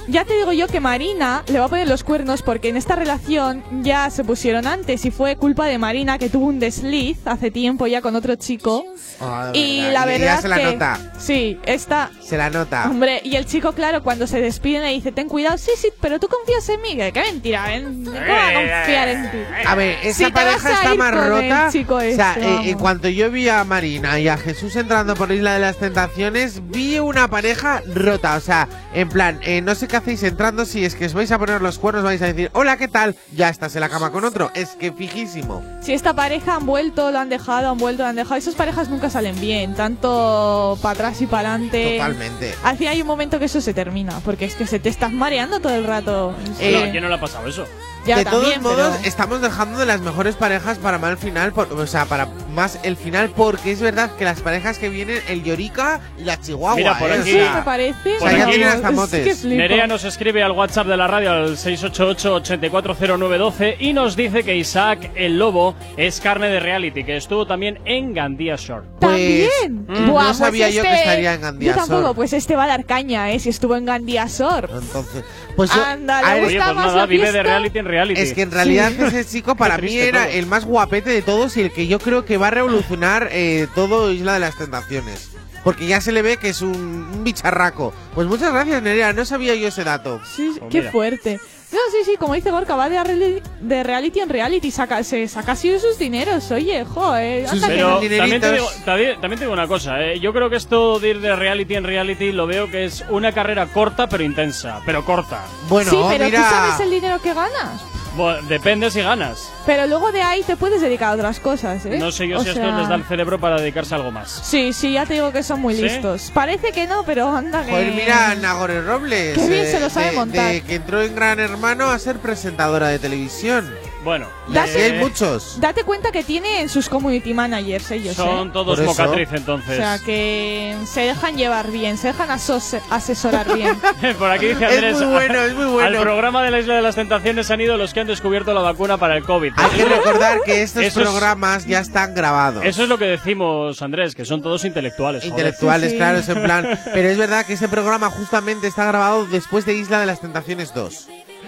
ya te digo yo que Marina le va a poner los cuernos porque en esta relación ya se pusieron antes y fue culpa de Marina que tuvo un desliz hace tiempo ya con otro chico. Ah, y verdad, la y verdad se la que nota. sí, esta Se la nota. hombre y el chico claro cuando se despiden le dice ten cuidado sí sí pero tú confías en mí qué mentira ¿eh? ¿cómo voy a confiar en ti A ver, esa Si pareja está más rota. chico o sea, este, eh, en cuanto yo vi a Marina y a Jesús entrando por Isla de las Tentaciones, vi una pareja rota. O sea, en plan, eh, no sé qué hacéis entrando. Si es que os vais a poner los cuernos, vais a decir, hola, ¿qué tal? Ya estás en la cama con otro. Es que fijísimo. Si esta pareja han vuelto, lo han dejado, han vuelto, lo han dejado. Esas parejas nunca salen bien, tanto para atrás y para adelante. Totalmente. Al fin hay un momento que eso se termina, porque es que se te estás mareando todo el rato. Eh, No, que- ¿A quién no le ha pasado eso? Ya de también, todos modos, pero- estamos dejando de las mejores parejas para mal final. por- o sea, para más el final, porque es verdad que las parejas que vienen, el Llorica y la Chihuahua. Mira, por eh, aquí- sea, me parece. O sea, ya aquí- tienen hasta motes. Nerea nos escribe al WhatsApp de la radio al 688-840912 y nos dice que Isaac el Lobo es carne de reality, que estuvo también en Gandía Shore. Pues, También. mm, Buah, no pues sabía yo que este- estaría en Gandía Yo tampoco, Sor. pues este va a dar caña, ¿eh? Si estuvo en Gandía Sor. Entonces, pues yo- Oye, pues más nada, la vive de reality en reality. Es que en realidad Sí. ese chico para mí era todo. el más guapete de todos y el que yo creo que va a revolucionar eh, todo Isla de las Tentaciones. Porque ya se le ve que es un, un bicharraco. Pues muchas gracias, Nerea. No sabía yo ese dato. Sí, Pues qué mira. fuerte. No, sí, sí, como dice Gorka, va de, reali- de reality en reality. Saca, se saca así sus dineros, oye, joder. Sus anda que Pero también te, digo, también, también te digo una cosa, ¿eh? yo creo que esto de ir de reality en reality lo veo que es una carrera corta pero intensa, pero corta. Bueno, sí, pero mira. tú sabes el dinero que ganas. Bueno, depende si ganas. Pero luego de ahí te puedes dedicar a otras cosas, ¿eh? No sé yo O si esto les da el cerebro para dedicarse a algo más. Sí, sí, ya te digo que son muy ¿Sí? listos. Parece que no, pero anda que... Joder, mira a Nagore Robles. Qué bien se lo sabe de- montar. de que entró en Gran Hermano a ser presentadora de televisión. Bueno, Y así hay eh, muchos. Date cuenta que tienen sus community managers ellos, son ¿eh? todos mocatriz O entonces. sea, que se dejan llevar bien, se dejan asesorar bien. Por aquí dice Es Andrés, muy bueno, es muy bueno. al programa de la Isla de las Tentaciones han ido los que han descubierto la vacuna para el COVID. Hay que recordar que estos es- programas ya están grabados. Eso es lo que decimos, Andrés, que son todos intelectuales. Intelectuales, Sí, sí. claro, es en plan. Pero es verdad que ese programa justamente está grabado después de Isla de las Tentaciones 2.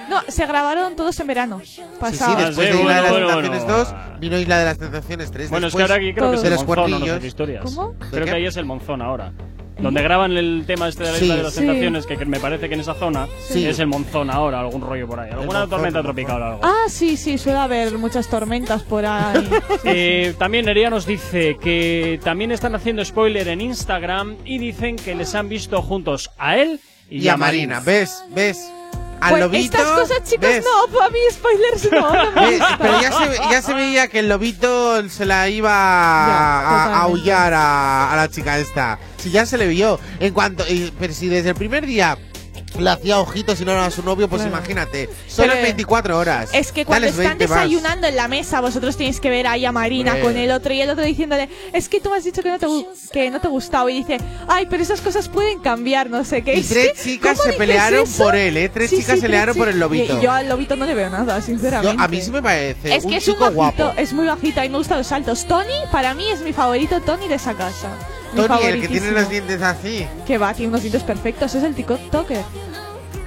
No, se grabaron todos en verano Sí, sí, pasado. después Ah, de sí, Isla de las bueno, Tentaciones bueno. 2 vino Isla de las Tentaciones 3. Bueno, es que después ahora aquí creo que es de el los Monzón, o no sé cuartillos. qué historias. ¿Cómo? Creo qué? que ahí es el Monzón ahora. Donde graban el tema este de la Sí. Isla de las Sí. Tentaciones, que, que me parece que en esa zona Sí. es el Monzón ahora, algún rollo por ahí. Alguna Monzón, tormenta el tropical o algo. Ah, sí, sí, suele haber muchas tormentas por ahí. Eh, también Nerea nos dice que también están haciendo spoiler en Instagram y dicen que les han visto juntos a él y, Y a Marina, ¿ves? ¿Ves? Al Pues lobito. estas cosas, chicos, ¿ves? no, para mí spoilers no, no me ¿Ves? gusta. Pero ya se, ya se veía que el lobito se la iba Ya, a, aullar a, a la chica esta. Si ya se le vio. En cuanto. pero si desde el primer día le hacía ojitos y no era su novio, pues Claro. imagínate. Solo Pero en 24 horas. Es que cuando Dales están 20 más. desayunando en la mesa, vosotros tenéis que ver ahí a Marina Hombre. con el otro y el otro diciéndole, es que tú me has dicho que no te, que no te gustaba. Y dice, ay, pero esas cosas pueden cambiar, no sé qué. Y Es tres chicas ¿cómo se pelearon eso? por él, ¿eh? Tres Sí, chicas sí, se pelearon por el lobito. Y yo al lobito no le veo nada, Yo- sinceramente. a mí sí me parece Es un que es un bajito, guapo. es muy bajito y me gustan los saltos. Tony, para mí es mi favorito Tony de esa casa. Tony, el que tiene los dientes así. Que va, tiene unos dientes perfectos, es el TikToker.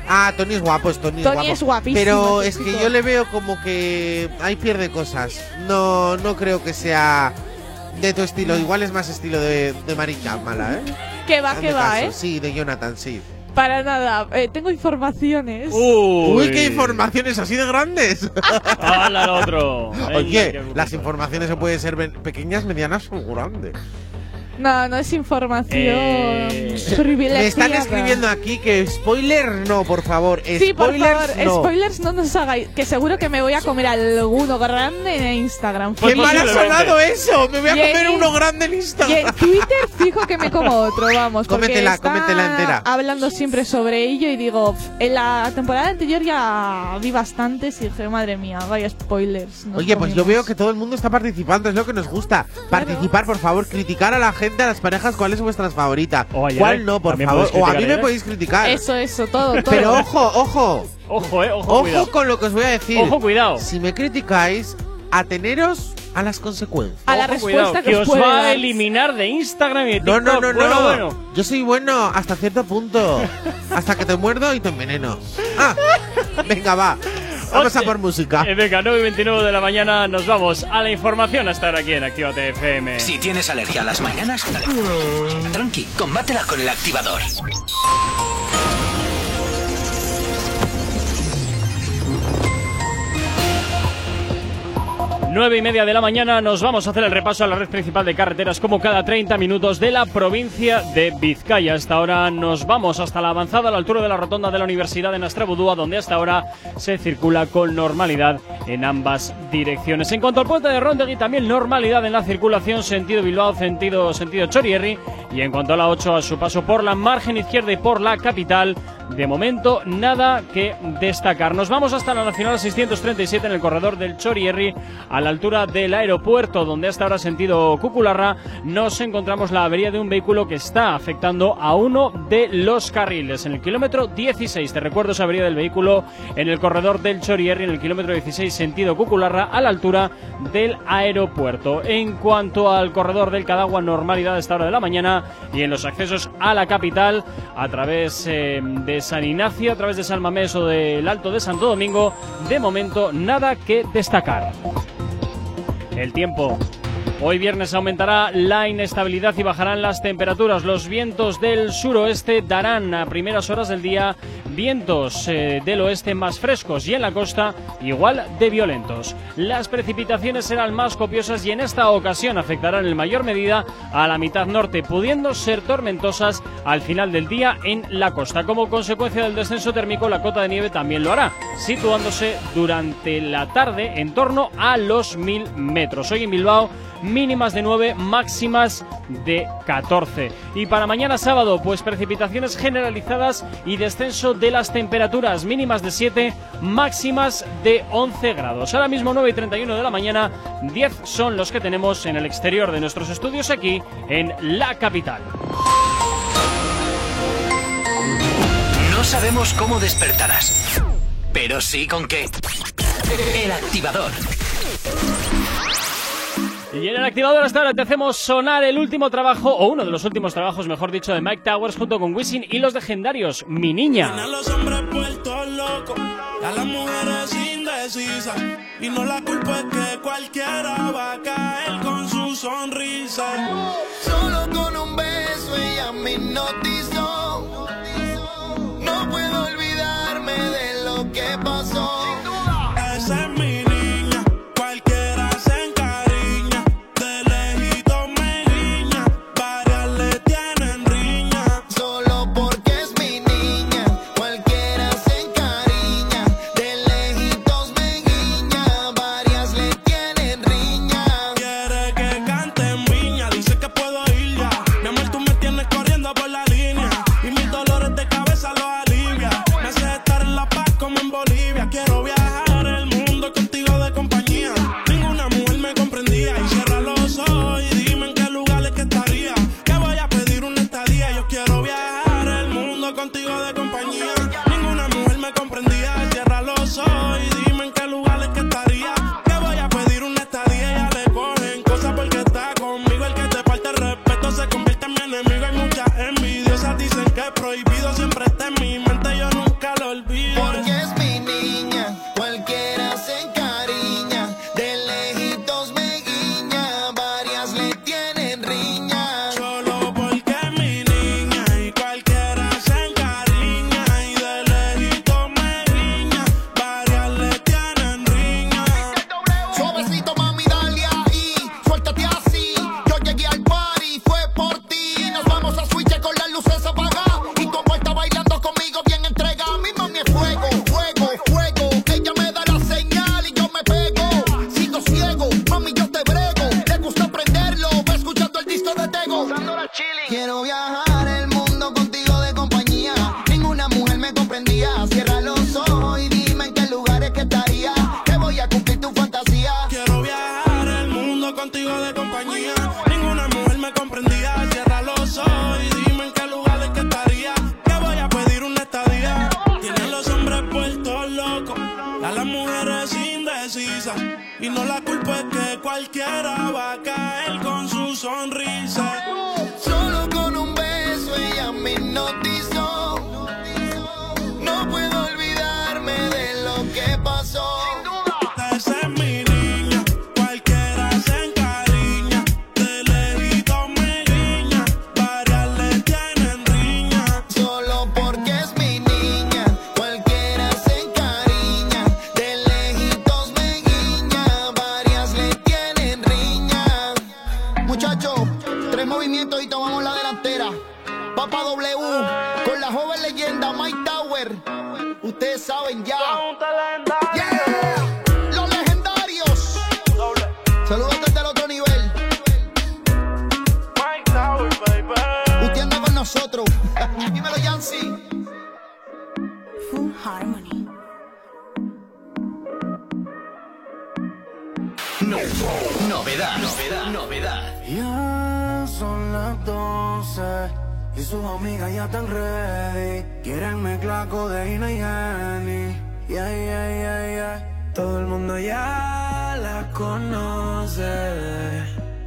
Ah, Tony es guapo, es Tony, Tony es guapo. es guapísimo, Pero es que yo le veo como que ahí pierde cosas. No, no creo que sea de tu estilo. Igual es más estilo de, de Marica Mala, ¿eh? Que va, Hazme que va, caso. ¿eh? Sí, de Jonathan, sí. Para nada, eh, tengo informaciones. Uy, qué informaciones así de grandes. ¡Hala al otro! Venga, Oye, las informaciones se pueden ser pequeñas, medianas o grandes. No, no es información Eh, privilegiada. Me están escribiendo aquí que spoiler no, por favor. Sí, por Spoilers favor, no. spoilers no nos hagáis. Que seguro que me voy a comer alguno grande en Instagram. ¡Qué mal ha sonado eso! Me voy a Y en- comer uno grande en Y Instagram. en Twitter fijo que me como otro, vamos. Cómetela, está cómetela entera. hablando siempre sobre ello y digo, en la temporada anterior ya vi bastantes y dije, madre mía, vaya spoilers. Oye, pues yo comimos". veo que todo el mundo está participando, es lo que nos gusta. Participar, por favor, criticar a la gente, a las parejas, cuál es vuestra favorita. O a ¿Cuál no, por favor? O a mí a me Yerek. podéis criticar. Eso, eso, todo, todo. Pero ojo, ojo. Ojo, eh, ojo, Ojo cuidado. con lo que os voy a decir. Ojo, cuidado. Si me criticáis, ateneros a las consecuencias. a la Ojo, respuesta cuidado, que, que os puede va a dar. eliminar de Instagram y de No, TikTok. no, no, bueno, no. bueno. Yo soy bueno hasta cierto punto. hasta que te muerdo y te enveneno. Ah, venga, va. Vamos a por música. Eh, venga, 9 y 29 de la mañana nos vamos a la información a estar aquí en Actívate FM. Si tienes alergia a las mañanas, tranqui, combátela con el activador. 9 y media de la mañana nos vamos a hacer el repaso a la red principal de carreteras como cada 30 minutos de la provincia de Vizcaya. Hasta ahora nos vamos hasta la avanzada a la altura de la rotonda de la Universidad de Nastrabudúa, donde hasta ahora se circula con normalidad en ambas direcciones. En cuanto al puente de Rondegui, también normalidad en la circulación sentido Bilbao, sentido, sentido Chorierri. Y en cuanto a la 8, a su paso por la margen izquierda y por la capital, de momento nada que destacar. Nos vamos hasta la Nacional 637 en el corredor del Chorierri, a la altura del aeropuerto, donde hasta ahora sentido Cucularra nos encontramos la avería de un vehículo que está afectando a uno de los carriles. En el kilómetro 16, te recuerdo esa avería del vehículo en el corredor del Chorierri, en el kilómetro 16 sentido Cucularra, a la altura del aeropuerto. En cuanto al corredor del Cadagua, normalidad a esta hora de la mañana y en los accesos a la capital a través eh, de San Ignacio, a través de San Mamés o del Alto de Santo Domingo, de momento nada que destacar. El tiempo. Hoy viernes aumentará la inestabilidad y bajarán las temperaturas. Los vientos del suroeste darán a primeras horas del día vientos eh, del oeste más frescos y en la costa igual de violentos. Las precipitaciones serán más copiosas y en esta ocasión afectarán en mayor medida a la mitad norte, pudiendo ser tormentosas al final del día en la costa. Como consecuencia del descenso térmico, la cota de nieve también lo hará, situándose durante la tarde en torno a los 1000 metros. Hoy en Bilbao mínimas de 9, máximas de 14. Y para mañana sábado, pues precipitaciones generalizadas y descenso de las temperaturas mínimas de 7, máximas de 11 grados. Ahora mismo 9 y 31 de la mañana, 10 son los que tenemos en el exterior de nuestros estudios aquí en la capital. No sabemos cómo despertarás, pero sí con qué. El activador. Y en el activador hasta ahora te hacemos sonar el último trabajo, o uno de los últimos trabajos, mejor dicho, de Mike Towers junto con Wisin y los legendarios, Mi Niña. A los hombres puestos locos, a las mujeres indecisas. Y no la culpa es que cualquiera va a caer con su sonrisa. Solo con un beso ella me hipnotizó.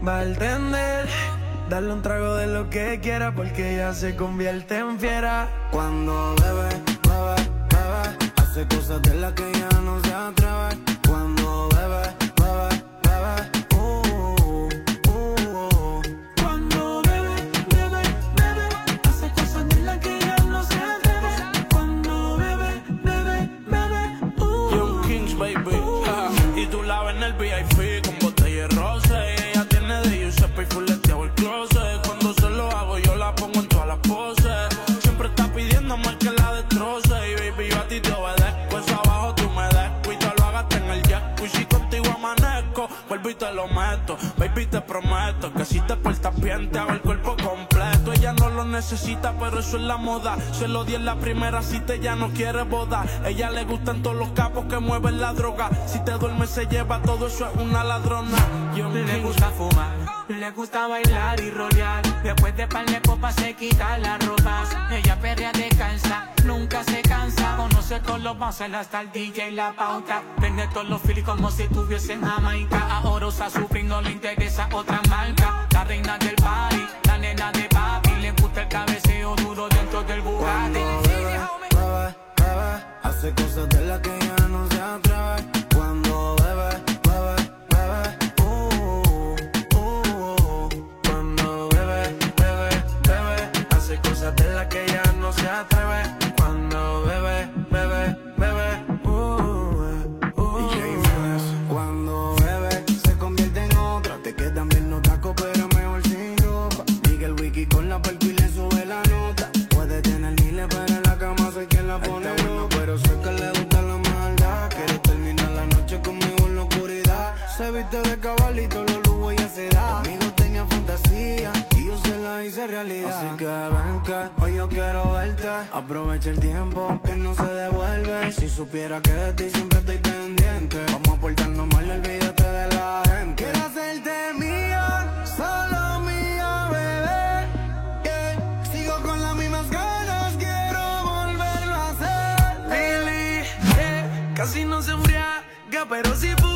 Va a entender. Darle un trago de lo que quiera porque ella se convierte en fiera. Cuando bebe, bebe, bebe, hace cosas de las que ya no se atreve. Cuando bebe, vuelvo y te lo meto. Baby, te prometo que si te portas bien, te hago el cuerpo completo. Necesita, pero eso es la moda. Se lo di en la primera cita, ella no quiere boda. Ella le gustan todos los capos que mueven la droga. Si te duermes, se lleva todo eso, es una ladrona. Yo Le gusta fumar, le gusta bailar y rolear. Después de par de copas se quita las ropas. Ella perrea descansa, nunca se cansa. Conoce todos los bouncers hasta el DJ y la pauta. Vende todos los filis como si estuviese en Jamaica. Ahora usa su no le interesa otra marca. La reina del party, el cabeceo duro dentro del Bugatti. cosas de que realidad. Así que ven que hoy yo quiero verte. Aprovecha el tiempo que no se devuelve. Si supiera que de ti siempre estoy pendiente. Vamos a portarnos mal, olvídate de la gente. Quiero hacerte mía, solo mía, bebé. Sigo con las mismas ganas, quiero volverlo a hacer. Lily, yeah, casi no se embriaga, pero si fuma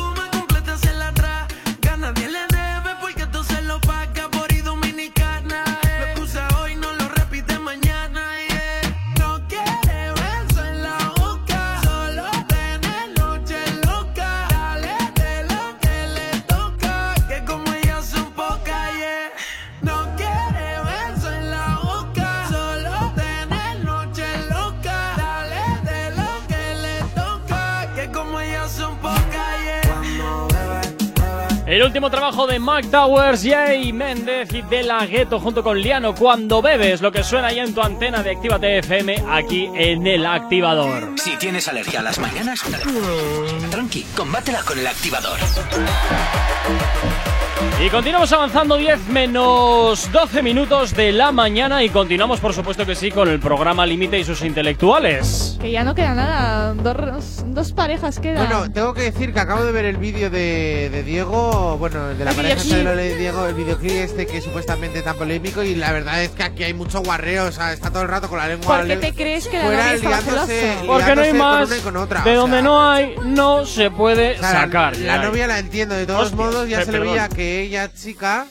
El último trabajo de Mike Towers, Jay Méndez y De La Ghetto junto con Liano, Cuando bebes, lo que suena ahí en tu antena de Actívate FM, aquí en el activador. Si tienes alergia a las mañanas, tranqui, combátela con el activador. Y continuamos avanzando 10 menos 12 minutos de la mañana y continuamos por supuesto que sí con el programa Límite y sus intelectuales. Que ya no queda nada. Dos, dos parejas quedan. Bueno, tengo que decir que acabo de ver el vídeo de, de Diego Diego, bueno, el de la El pareja esta de Diego, el videoclip este que es supuestamente tan polémico y la verdad es que aquí hay mucho guarreo, o sea, está todo el rato con la lengua ¿Por qué te crees que la fuera liándose-? Porque no hay más. con una y con otra, de donde sea. no hay, no se puede O sea, la- sacar. La, ya. novia la entiendo, de todos Hostia, modos ya pe- se le perdón. veía que ella, chica...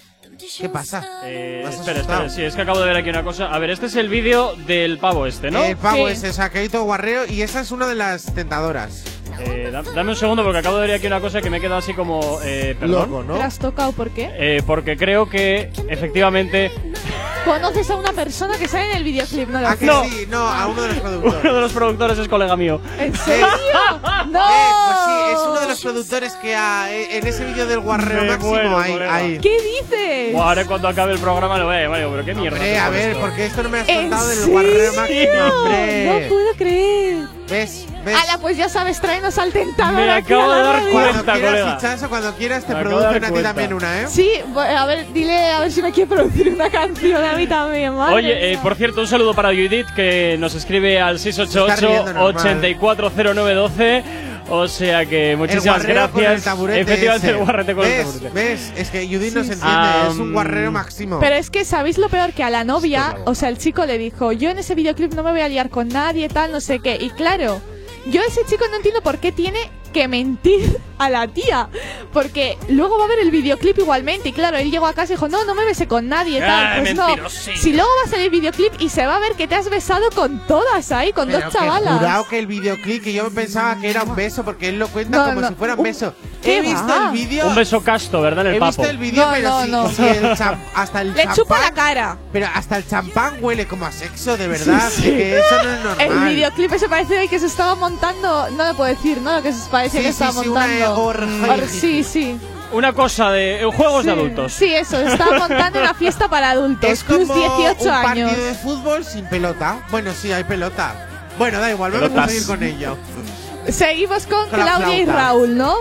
¿Qué pasa? Eh, ¿Te has espera, espera, sí, es que acabo de ver aquí una cosa. A ver, este es el vídeo del pavo este, ¿no? El pavo Sí. ese, o sea, que hay todo guarreo y esa es una de las tentadoras. Eh, da- dame un segundo porque acabo de ver aquí una cosa que me he quedado así como. Eh, perdón. Loco, ¿Te has tocado por qué? Eh, porque creo que efectivamente Conoces a una persona que sale en el videoclip, ¿no lo ¿A sé? que sí? No, a uno de los productores. uno de los productores es colega mío. ¿En serio? ¡No! Eh, pues sí, es uno de los productores que ha- eh, en ese vídeo del guarreo Me máximo muero, hay, colega. hay. ¿Qué dices? Buah, ahora cuando acabe el programa lo llamar, digo, pero qué mierda. Hombre, a ver, esto? porque esto no me has ¿En contado del serio? guarreo máximo, hombre. No puedo creer. ¿Ves? ¿Ves? Ala, pues ya sabes, tráenos al tentador. Me aquí acabo de dar cuenta. Cuando quieras fichazo, cuando quieras te dar producen a ti también una, ¿eh? Sí, a ver, dile a ver si me quiere producir una canción a mí también, madre Oye, eh, por cierto, un saludo para Judith que nos escribe al Se está riendo normal. 688-840912. O sea que muchísimas el guarreo con el gracias. taburete Efectivamente, ese. el guarrete con el taburete. ¿Ves? Es que Judith no se entiende, es un guarreo máximo. Pero es que, ¿sabéis lo peor? Que a la novia, o sea, el chico le dijo, yo en ese videoclip no me voy a liar con nadie, tal, no sé qué. Y claro, yo ese chico no entiendo por qué tiene que mentir a la tía. Porque luego va a ver el videoclip igualmente. Y claro, él llegó a casa y dijo, no, no me besé con nadie, tal. Ah, pues no. Si luego va a salir el videoclip y se va a ver que te has besado con todas ahí, con Pero dos que chavalas. jurado que el videoclip, que yo pensaba que era un beso, porque él lo cuenta No, como no, si fuera un un- beso. ¿qué He visto va? el vídeo. Un beso casto, ¿verdad? En el He papo. visto el vídeo, No, pero no, si, no. si el hasta el Le champán, chupa la cara. Pero hasta el champán huele como a sexo, de verdad. Sí, sí. Que eso no es normal. El videoclip ese parece que se estaba montando, no lo puedo decir, ¿no? Lo que se parecía Sí, que sí, estaba sí, una montando. orgía. Or- sí, sí. Una cosa de juegos de Sí. adultos. Sí, eso, estaba montando una fiesta para adultos, Es como 18 un años. partido de fútbol sin pelota. Bueno, sí, hay pelota. Bueno, da igual, vamos a Pelotas. seguir con ello. Seguimos con, Con la Claudia y. Raúl, ¿no?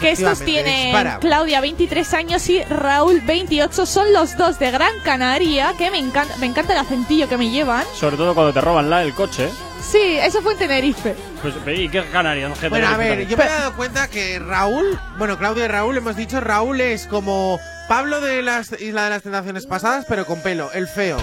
Que estos tienen dispara. Claudia 23 años y Raúl 28. Son los dos de Gran Canaria, que me encanta, me encanta el acentillo que me llevan. Sobre todo cuando te roban la, el coche. Sí, eso fue en Tenerife. Pues, ¿Y qué ganarían? Bueno, a ver, yo me he dado cuenta que Raúl, bueno, Claudia y Raúl, hemos dicho, Raúl es como Pablo de las Isla de las Tentaciones Pasadas, pero con pelo, el feo.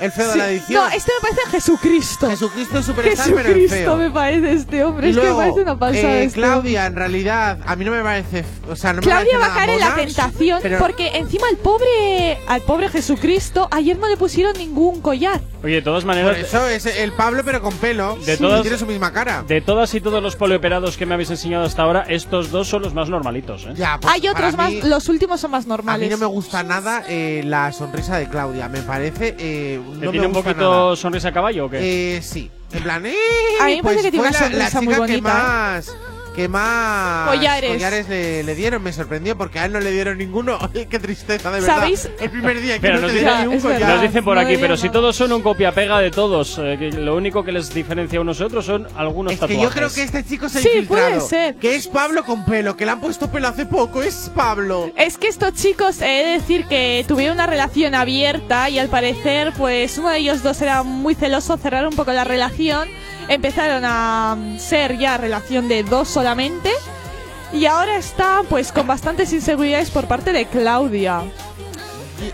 El feo de la edición. No, este me parece Jesucristo. Jesucristo Superstar, pero el Jesucristo feo. me parece este hombre. Y es que me luego, parece una pasada eh, este Claudia, en realidad, a mí no me parece. O sea, no me Claudia parece va a nada caer en la mona, tentación pero- porque encima al pobre al pobre Jesucristo ayer no le pusieron ningún collar. Oye, de todas Por maneras, eso es el Pablo, pero con pelo. De Sí, todas- Tiene su misma cara. de todas y todos los polioperados que me habéis enseñado hasta ahora, estos dos son los más normalitos, ¿eh? Ya, pues, Hay otros para más, mí- los últimos son más A normales. mí no me gusta nada eh, la sonrisa de Claudia. Me parece. Eh, ¿Que no tiene me un poquito nada. sonrisa a caballo o qué? Eh, sí. En plan, ¡eh! A mí me pues parece que tiene fue una la, la sonrisa muy chica que bonita, ¿eh? más. Que más Collares. le, le dieron, me sorprendió porque a él no le dieron ninguno. Qué tristeza, de verdad. ¿Sabéis? El primer día que Pero no nos te dieron ni un es verdad. collar. nos dicen por No aquí, pero digan si nada. todos son un copia-pega de todos, eh, que lo único que les diferencia unos de otros son algunos Es que tatuajes. yo creo que este chico se ha Sí, infiltrado. puede ser. Que es Pablo con pelo, que le han puesto pelo hace poco. Es Pablo. Es que estos chicos, he de decir que tuvieron una relación abierta y al parecer, pues uno de ellos dos era muy celoso, cerraron un poco la relación, empezaron a ser ya relación de dos y ahora está pues con bastantes inseguridades por parte de Claudia.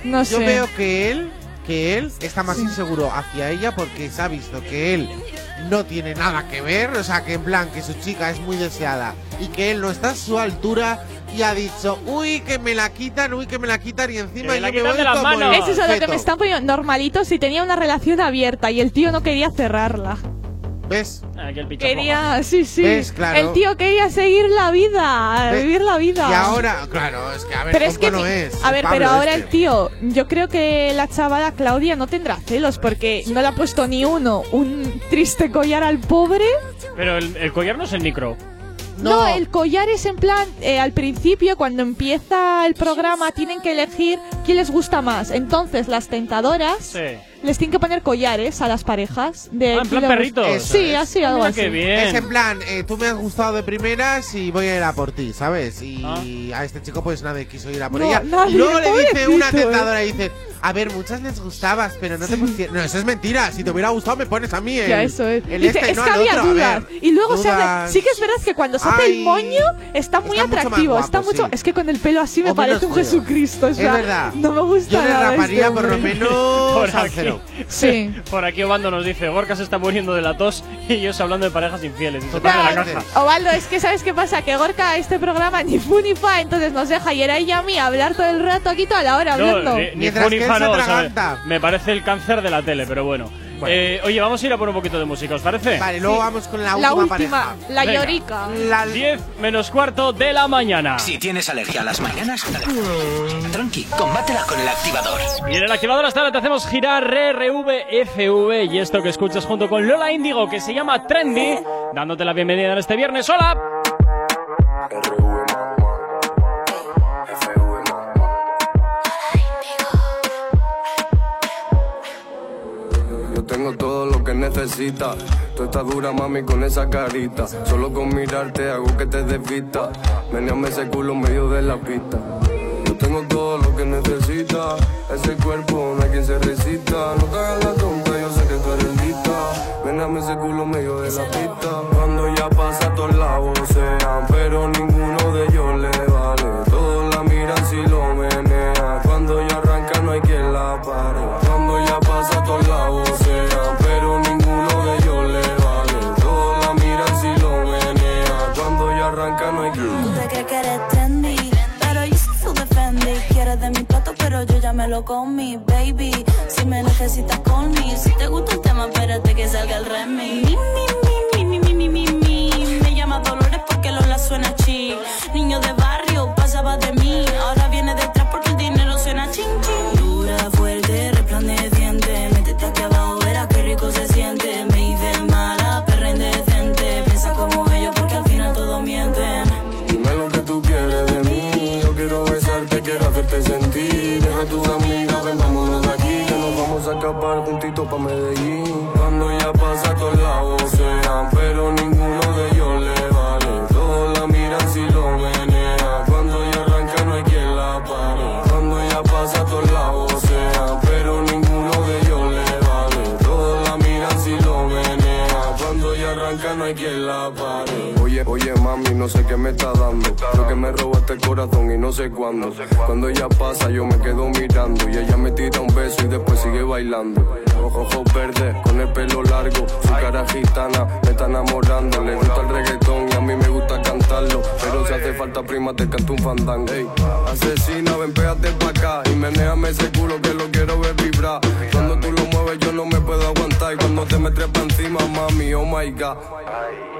No Yo sé. veo que él, que él está más inseguro hacia ella porque se ha visto que él no tiene nada que ver, o sea que en plan que su chica es muy deseada y que él no está a su altura y ha dicho, uy que me la quitan, uy que me la quitan y encima Que me la yo me voy de las manos. Es eso lo que feto". me están poniendo normalitos si tenía una relación abierta y el tío no quería cerrarla. Pichafoja. Quería, sí, sí. ¿Ves? Claro. El tío quería seguir la vida, vivir la vida. Y ahora, claro, es que a ver, Pero es que, no es. a ver, Pablo pero ahora este. el tío, yo creo que la chavala Claudia no tendrá celos porque no le ha puesto ni uno un triste collar al pobre. Pero el, el collar no es el micro. No, el collar es en plan, eh, al principio, cuando empieza el programa, tienen que elegir quién les gusta más. Entonces, las tentadoras Sí. Les tienen que poner collares a las parejas. De Ah, en plan perritos. Eso Sí, es. así, algo Mira así. qué bien. Es en plan, eh, tú me has gustado de primeras y voy a ir a por ti, ¿sabes? Y a este chico pues nadie quiso ir a por No, ella. nadie, luego le dice una tentadora y dice, A ver, muchas les gustabas, pero no te pusieron. No, eso es mentira. Si te hubiera gustado, me pones a mí. El, Ya, eso es. El Dice, este, es no que había otro. Dudas. ver, y luego se hace. Sí que es verdad que cuando se hace el moño está muy está mucho más atractivo. guapo, está mucho. sí. Es que con el pelo así me O parece un. Jesucristo. o Es verdad. No me gusta Yo le raparía por lo menos Sí. por aquí Obando nos dice, Gorka se está muriendo de la tos y ellos hablando de parejas infieles. Y se pone la Claro. caja. Ovaldo, es que ¿sabes qué pasa? Que Gorka este programa ni fu ni fa, entonces nos deja y era ella a mí hablar todo el rato aquí toda la hora No, hablando. ni, ni Mientras fu ni fa no, o sea, me parece el cáncer de la tele, pero bueno. Eh, oye, vamos a ir a por un poquito de música, ¿os parece? Vale, luego vamos con la, la última, última, pareja. la llorica. La 10 menos cuarto de la mañana. Si tienes alergia a las mañanas, tranqui, combátela con el activador. Y en el activador hasta ahora te hacemos girar RRVFV y esto que escuchas junto con Lola Índigo que se llama Trendy, dándote la bienvenida en este viernes. ¡Hola! Necesitas. Tú estás dura, mami, con esa carita. Solo con mirarte hago que te desvista. Meneame ese culo medio de la pista. Yo tengo todo lo que necesitas. Ese cuerpo no hay quien se resista. No te hagas la tonta, yo sé que tú eres lista. Meneame ese culo medio de la pista. Cuando ya pasa todos lados sean, pero ninguno de ellos le lo comí, baby. Si me necesitas con mí, si te gusta el tema, espérate que salga el remix. Mi, mi, mi, mi, mi, mi, mi, mi. Me llama Dolores porque Lola suena chill. Niño de escapar juntitos pa' Medellín. No sé qué me está dando. Creo que me robaste el corazón y no sé cuándo. Cuando ella pasa yo me quedo mirando y ella me tira un beso y después sigue bailando. Ojos verdes con el pelo largo, su cara gitana me está enamorando. Le gusta el reggaetón y a mí me gusta cantarlo. Pero si hace falta prima te canto un fandango. Ey, asesina, ven pégate pa' acá y menéame ese culo que lo quiero ver vibrar. Cuando tú lo mueves yo no me puedo aguantar y cuando te me trepa encima mami, oh my god.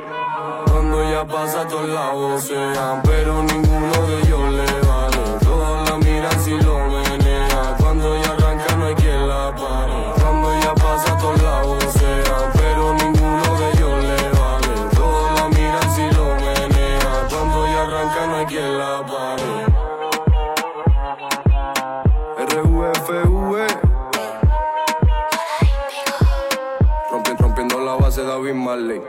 Cuando ya pasa todos lados sean, pero ninguno de ellos le vale. Todos la miran si lo menea. Cuando ya arranca no hay quien la pare. Cuando ya pasa todos lados sean, pero ninguno de ellos le vale. Todos la miran si lo menea. Cuando ya arranca no hay quien la pare. RUFV Rompi- Rompiendo la base David Marley.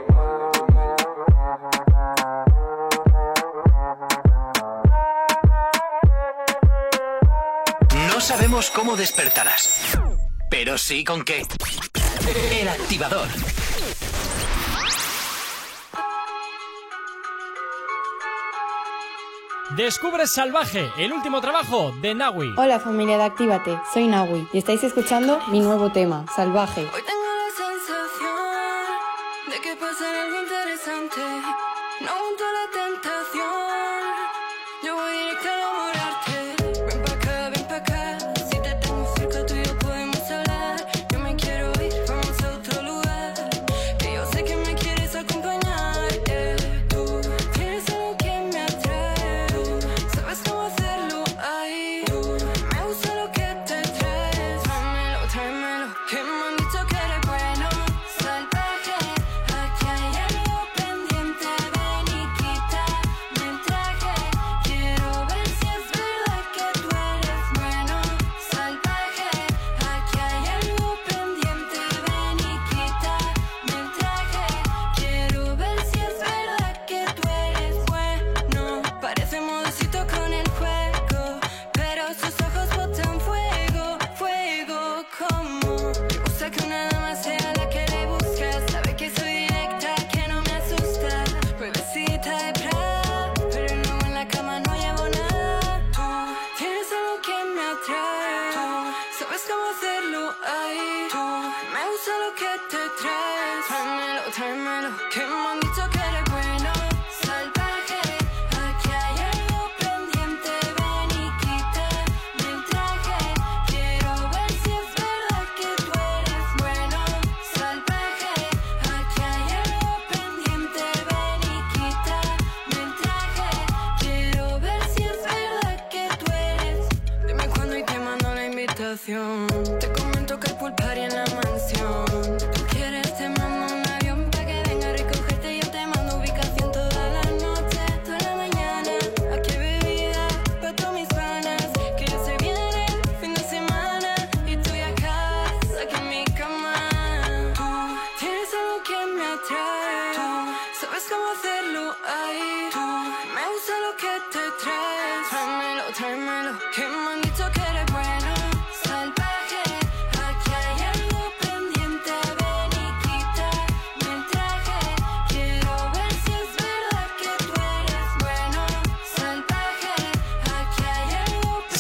Sabemos cómo despertarás, pero sí con qué. El activador. Descubre Salvaje, el último trabajo de Nawi. Hola familia de Actívate, soy Nawi y estáis escuchando mi nuevo tema, Salvaje. Hoy tengo la sensación de que pasa algo interesante.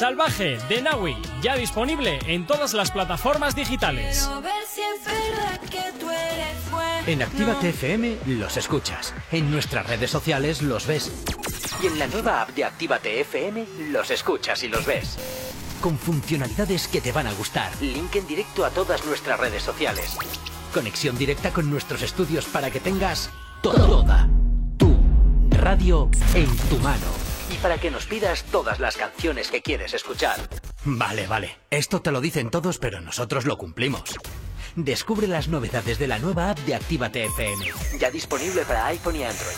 Salvaje de Nawi, ya disponible en todas las plataformas digitales. En Actívate FM los escuchas. En nuestras redes sociales los ves. Y en la nueva app de Actívate FM los escuchas y los ves. Con funcionalidades que te van a gustar. Link en directo a todas nuestras redes sociales. Conexión directa con nuestros estudios para que tengas toda tu radio en tu mano. Para que nos pidas todas las canciones que quieres escuchar. Vale, vale. Esto te lo dicen todos, pero nosotros lo cumplimos. Descubre las novedades de la nueva app de Actívate FM. Ya disponible para iPhone y Android.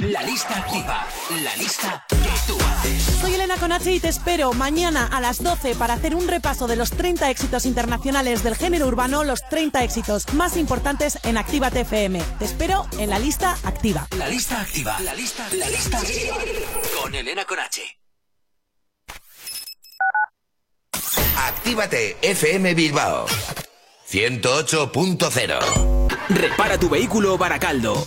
La lista activa. La lista que tú haces. Soy Elena Conache y te espero mañana a las 12 para hacer un repaso de los 30 éxitos internacionales del género urbano, los 30 éxitos más importantes en Actívate FM. Te espero en la lista activa. La lista activa. La lista, la lista activa. Con Elena Conache. Actívate FM Bilbao 108.0 Repara tu vehículo Baracaldo.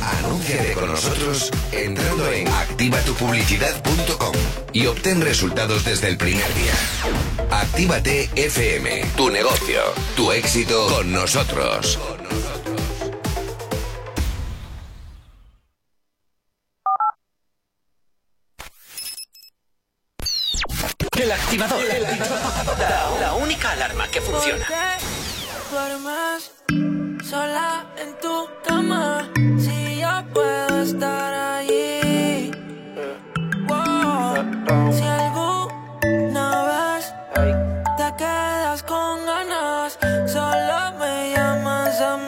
Anúnciate con nosotros entrando en activatupublicidad.com y obtén resultados desde el primer día. Actívate FM, tu negocio, tu éxito con nosotros. El activador. La, la única alarma que funciona. duermes sola en tu cama? Si yo puedo estar allí. Wow. Si alguna vez te quedas con ganas, solo me llamas a mí.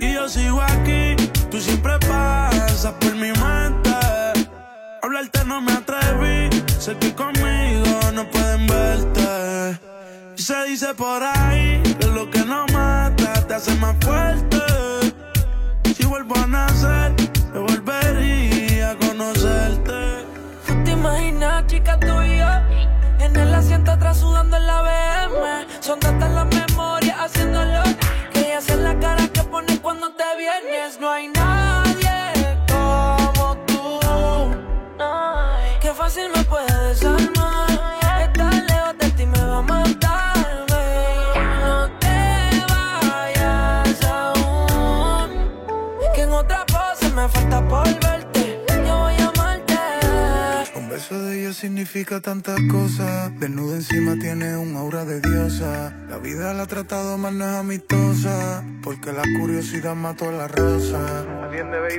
Y yo sigo aquí, tú siempre pasas por mi mente. Hablarte no me atreví, sé que conmigo no pueden verte. Y se dice por ahí que lo que no mata te hace más fuerte. Si vuelvo a nacer, me volvería a conocerte. ¿Tú te imaginas, chica, tú y yo? En el asiento atrás sudando en la BM. Son tantas las memorias haciéndolo. Ella hace la cara que pones cuando te vienes. No hay nadie significa tantas cosas. Desnuda encima tiene un aura de diosa. La vida la ha tratado más no es amistosa. Porque la curiosidad mató a la rosa.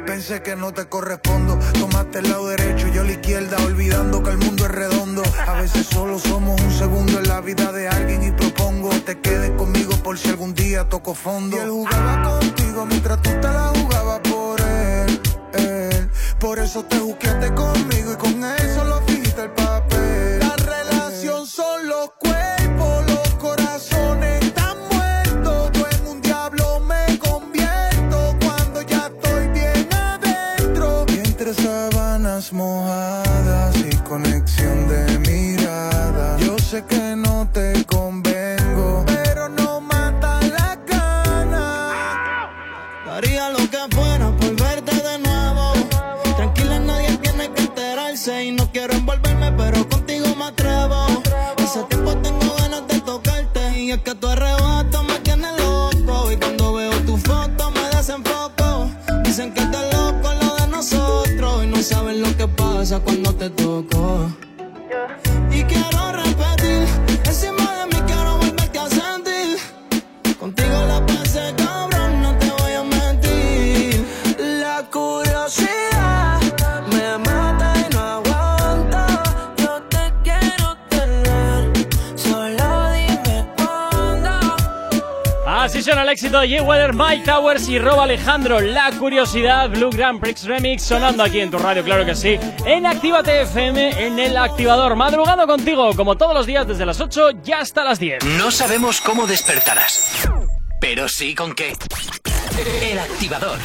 Pensé que no te correspondo. Tomaste el lado derecho, yo la izquierda. Olvidando que el mundo es redondo. A veces solo somos un segundo en la vida de alguien. Y propongo te quedes conmigo por si algún día toco fondo. Y él jugaba contigo mientras tú te la jugabas por él. él. Por eso te juqueaste conmigo y con eso lo fijiste el papel. La relación son los Y es que tu arrebato me tiene loco. Y cuando veo tu foto me desenfoco. Dicen que está loco lo de nosotros. Y no saben lo que pasa cuando te toco. Éxito de Jay Weather, Mike Towers y Rob Alejandro. La curiosidad, Blue Grand Prix Remix, sonando aquí en tu radio, claro que sí. En Actívate FM, en el activador. Madrugado contigo, como todos los días, desde las 8 y hasta las 10. No sabemos cómo despertarás, pero sí con qué. El activador.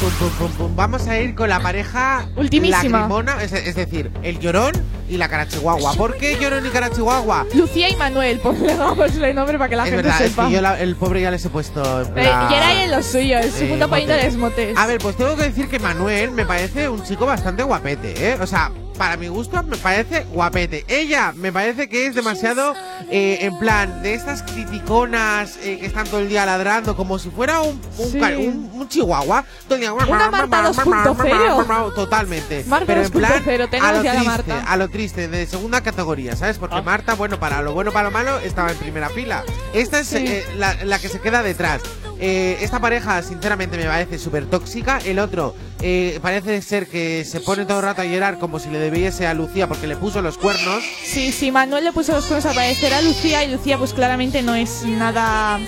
Pum, pum, pum, pum. Vamos a ir con la pareja Ultimísima. lacrimona, es, es decir, el llorón y la carachihuahua. ¿Por qué llorón y carachihuahua? Lucía y Manuel, ponle vamos el nombre para que la es gente verdad, es sepa. que yo la- el pobre ya les he puesto en Eh, plan- y era en lo suyo, es su eh, mundo poniéndoles motes. motes. A ver, pues tengo que decir que Manuel me parece un chico bastante guapete, ¿eh? O sea, para mi gusto me parece guapete. Ella me parece que es demasiado, eh, en plan, de estas criticonas eh, que están todo el día ladrando, como si fuera un, un, Sí. ca- un- un chihuahua. Todo el día, Una Marta 2.0. Totalmente. Marta Pero en plan, 2.0, a lo triste, Marta. a lo triste, de segunda categoría, ¿sabes? Porque Marta, bueno, para lo bueno, para lo malo, estaba en primera fila. Esta es Sí. eh, la, la que se queda detrás. Eh, esta pareja, sinceramente, me parece súper tóxica. El otro eh, parece ser que se pone todo el rato a llorar como si le debiese a Lucía porque le puso los cuernos. Sí, sí, Manuel le puso los cuernos a parecer a Lucía y Lucía pues claramente no es nada...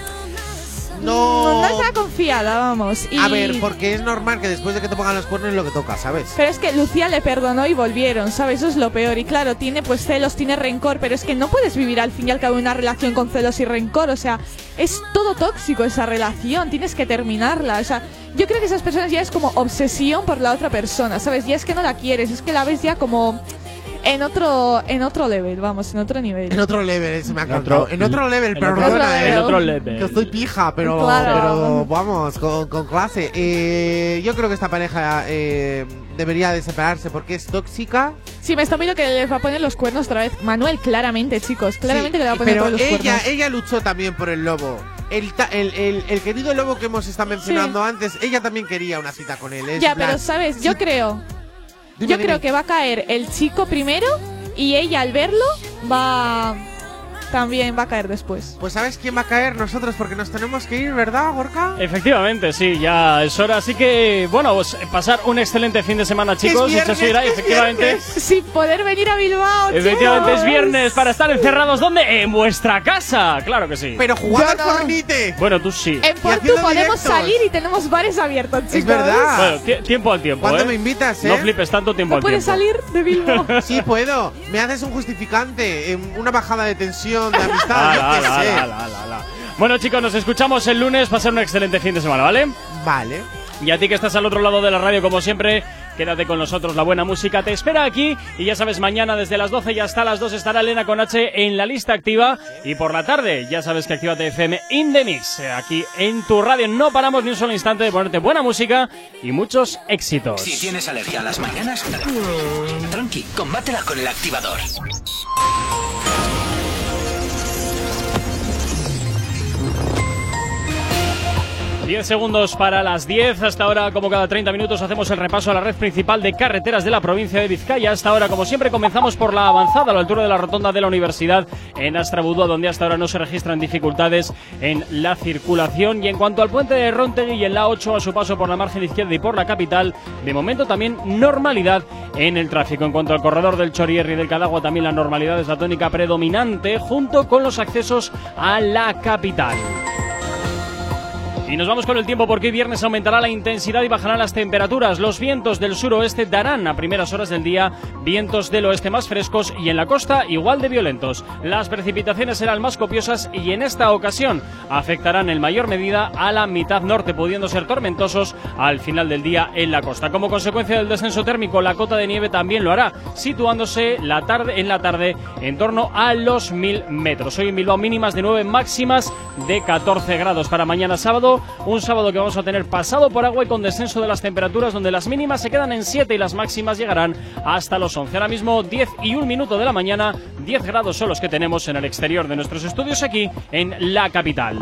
No. No, es nada confiada, vamos. Y- A ver, porque es normal que después de que te pongan los cuernos es lo que toca, ¿sabes? Pero es que Lucía le perdonó y volvieron, ¿sabes? Eso es lo peor. Y claro, tiene pues celos, tiene rencor, pero es que no puedes vivir al fin y al cabo una relación con celos y rencor. O sea, es todo tóxico esa relación, tienes que terminarla. O sea, yo creo que esas personas ya es como obsesión por la otra persona, ¿sabes? Ya es que no la quieres, es que la ves ya como en otro, en otro level, vamos, en otro nivel. En otro level, se me ha En otro- En otro level, en otro- perdona, en eh. otro level. Que estoy pija, pero, Claro. pero vamos, con, con clase. Eh, yo creo que esta pareja eh, debería de separarse porque es tóxica. Sí, me está viendo que les va a poner los cuernos otra vez. Manuel, claramente, chicos, claramente Sí, que le va a poner pero todos los ella, cuernos. ella luchó también por el lobo. El, el, el- el querido lobo que hemos estado mencionando antes, ella también quería una cita con él. es Ya, en plan, pero sabes, yo creo, Dime, yo dime. creo que va a caer el chico primero y ella al verlo va también va a caer después. Pues ¿sabes quién va a caer? Nosotros, porque nos tenemos que ir, ¿verdad, Gorka? Efectivamente, sí, ya es hora. Así que, bueno, pues pasar un excelente fin de semana, chicos. Es viernes, es efectivamente. viernes. Sin poder venir a Bilbao. Efectivamente, es viernes para estar encerrados. ¿Dónde? En vuestra casa. Claro que sí. Pero jugando al no. Fornite. Bueno, tú sí. En Portu podemos directos. salir y tenemos bares abiertos, chicos. verdad. Bueno, ti- tiempo al tiempo, ¿Cuándo ¿eh? me invitas, eh? No flipes tanto tiempo ¿No al puedes tiempo. salir de Bilbao? Sí, puedo. Me haces un justificante, em, una bajada de tensión, de amistad, Ala, yo qué ala, sé. ala, ala, ala. Bueno, chicos, nos escuchamos el lunes. Pasar un excelente fin de semana, ¿vale? Vale. Y a ti que estás al otro lado de la radio, como siempre, quédate con nosotros. La buena música te espera aquí. Y ya sabes, mañana desde las 12 y hasta las 2 estará Elena con H en la lista activa. Y por la tarde, ya sabes que Actívate FM in the mix. eh, Aquí en tu radio no paramos ni un solo instante de ponerte buena música y muchos éxitos. Si tienes alergia a las mañanas, tranqui, combátela con el activador. 10 segundos para las 10. Hasta ahora, como cada 30 minutos, hacemos el repaso a la red principal de carreteras de la provincia de Vizcaya. Hasta ahora, como siempre, comenzamos por la avanzada a la altura de la rotonda de la universidad en Astrabudúa, donde hasta ahora no se registran dificultades en la circulación. Y en cuanto al puente de Rontegui y en la 8 a su paso por la margen izquierda y por la capital, de momento también normalidad en el tráfico. En cuanto al corredor del Chorierri y del Cadagua, también la normalidad es la tónica predominante, junto con los accesos a la capital. Y nos vamos con el tiempo porque hoy viernes aumentará la intensidad y bajarán las temperaturas. Los vientos del suroeste darán a primeras horas del día vientos del oeste más frescos y en la costa igual de violentos. Las precipitaciones serán más copiosas y en esta ocasión afectarán en mayor medida a la mitad norte, pudiendo ser tormentosos al final del día en la costa. Como consecuencia del descenso térmico, la cota de nieve también lo hará, situándose la tarde, en la tarde en torno a los 1000 metros. Hoy en Bilbao mínimas de 9, máximas de 14 grados para mañana un sábado que vamos a tener pasado por agua y con descenso de las temperaturas, donde las mínimas se quedan en 7 y las máximas llegarán hasta los 11. Ahora mismo 10 y 1 minuto de la mañana, 10 grados son los que tenemos en el exterior de nuestros estudios aquí en la capital.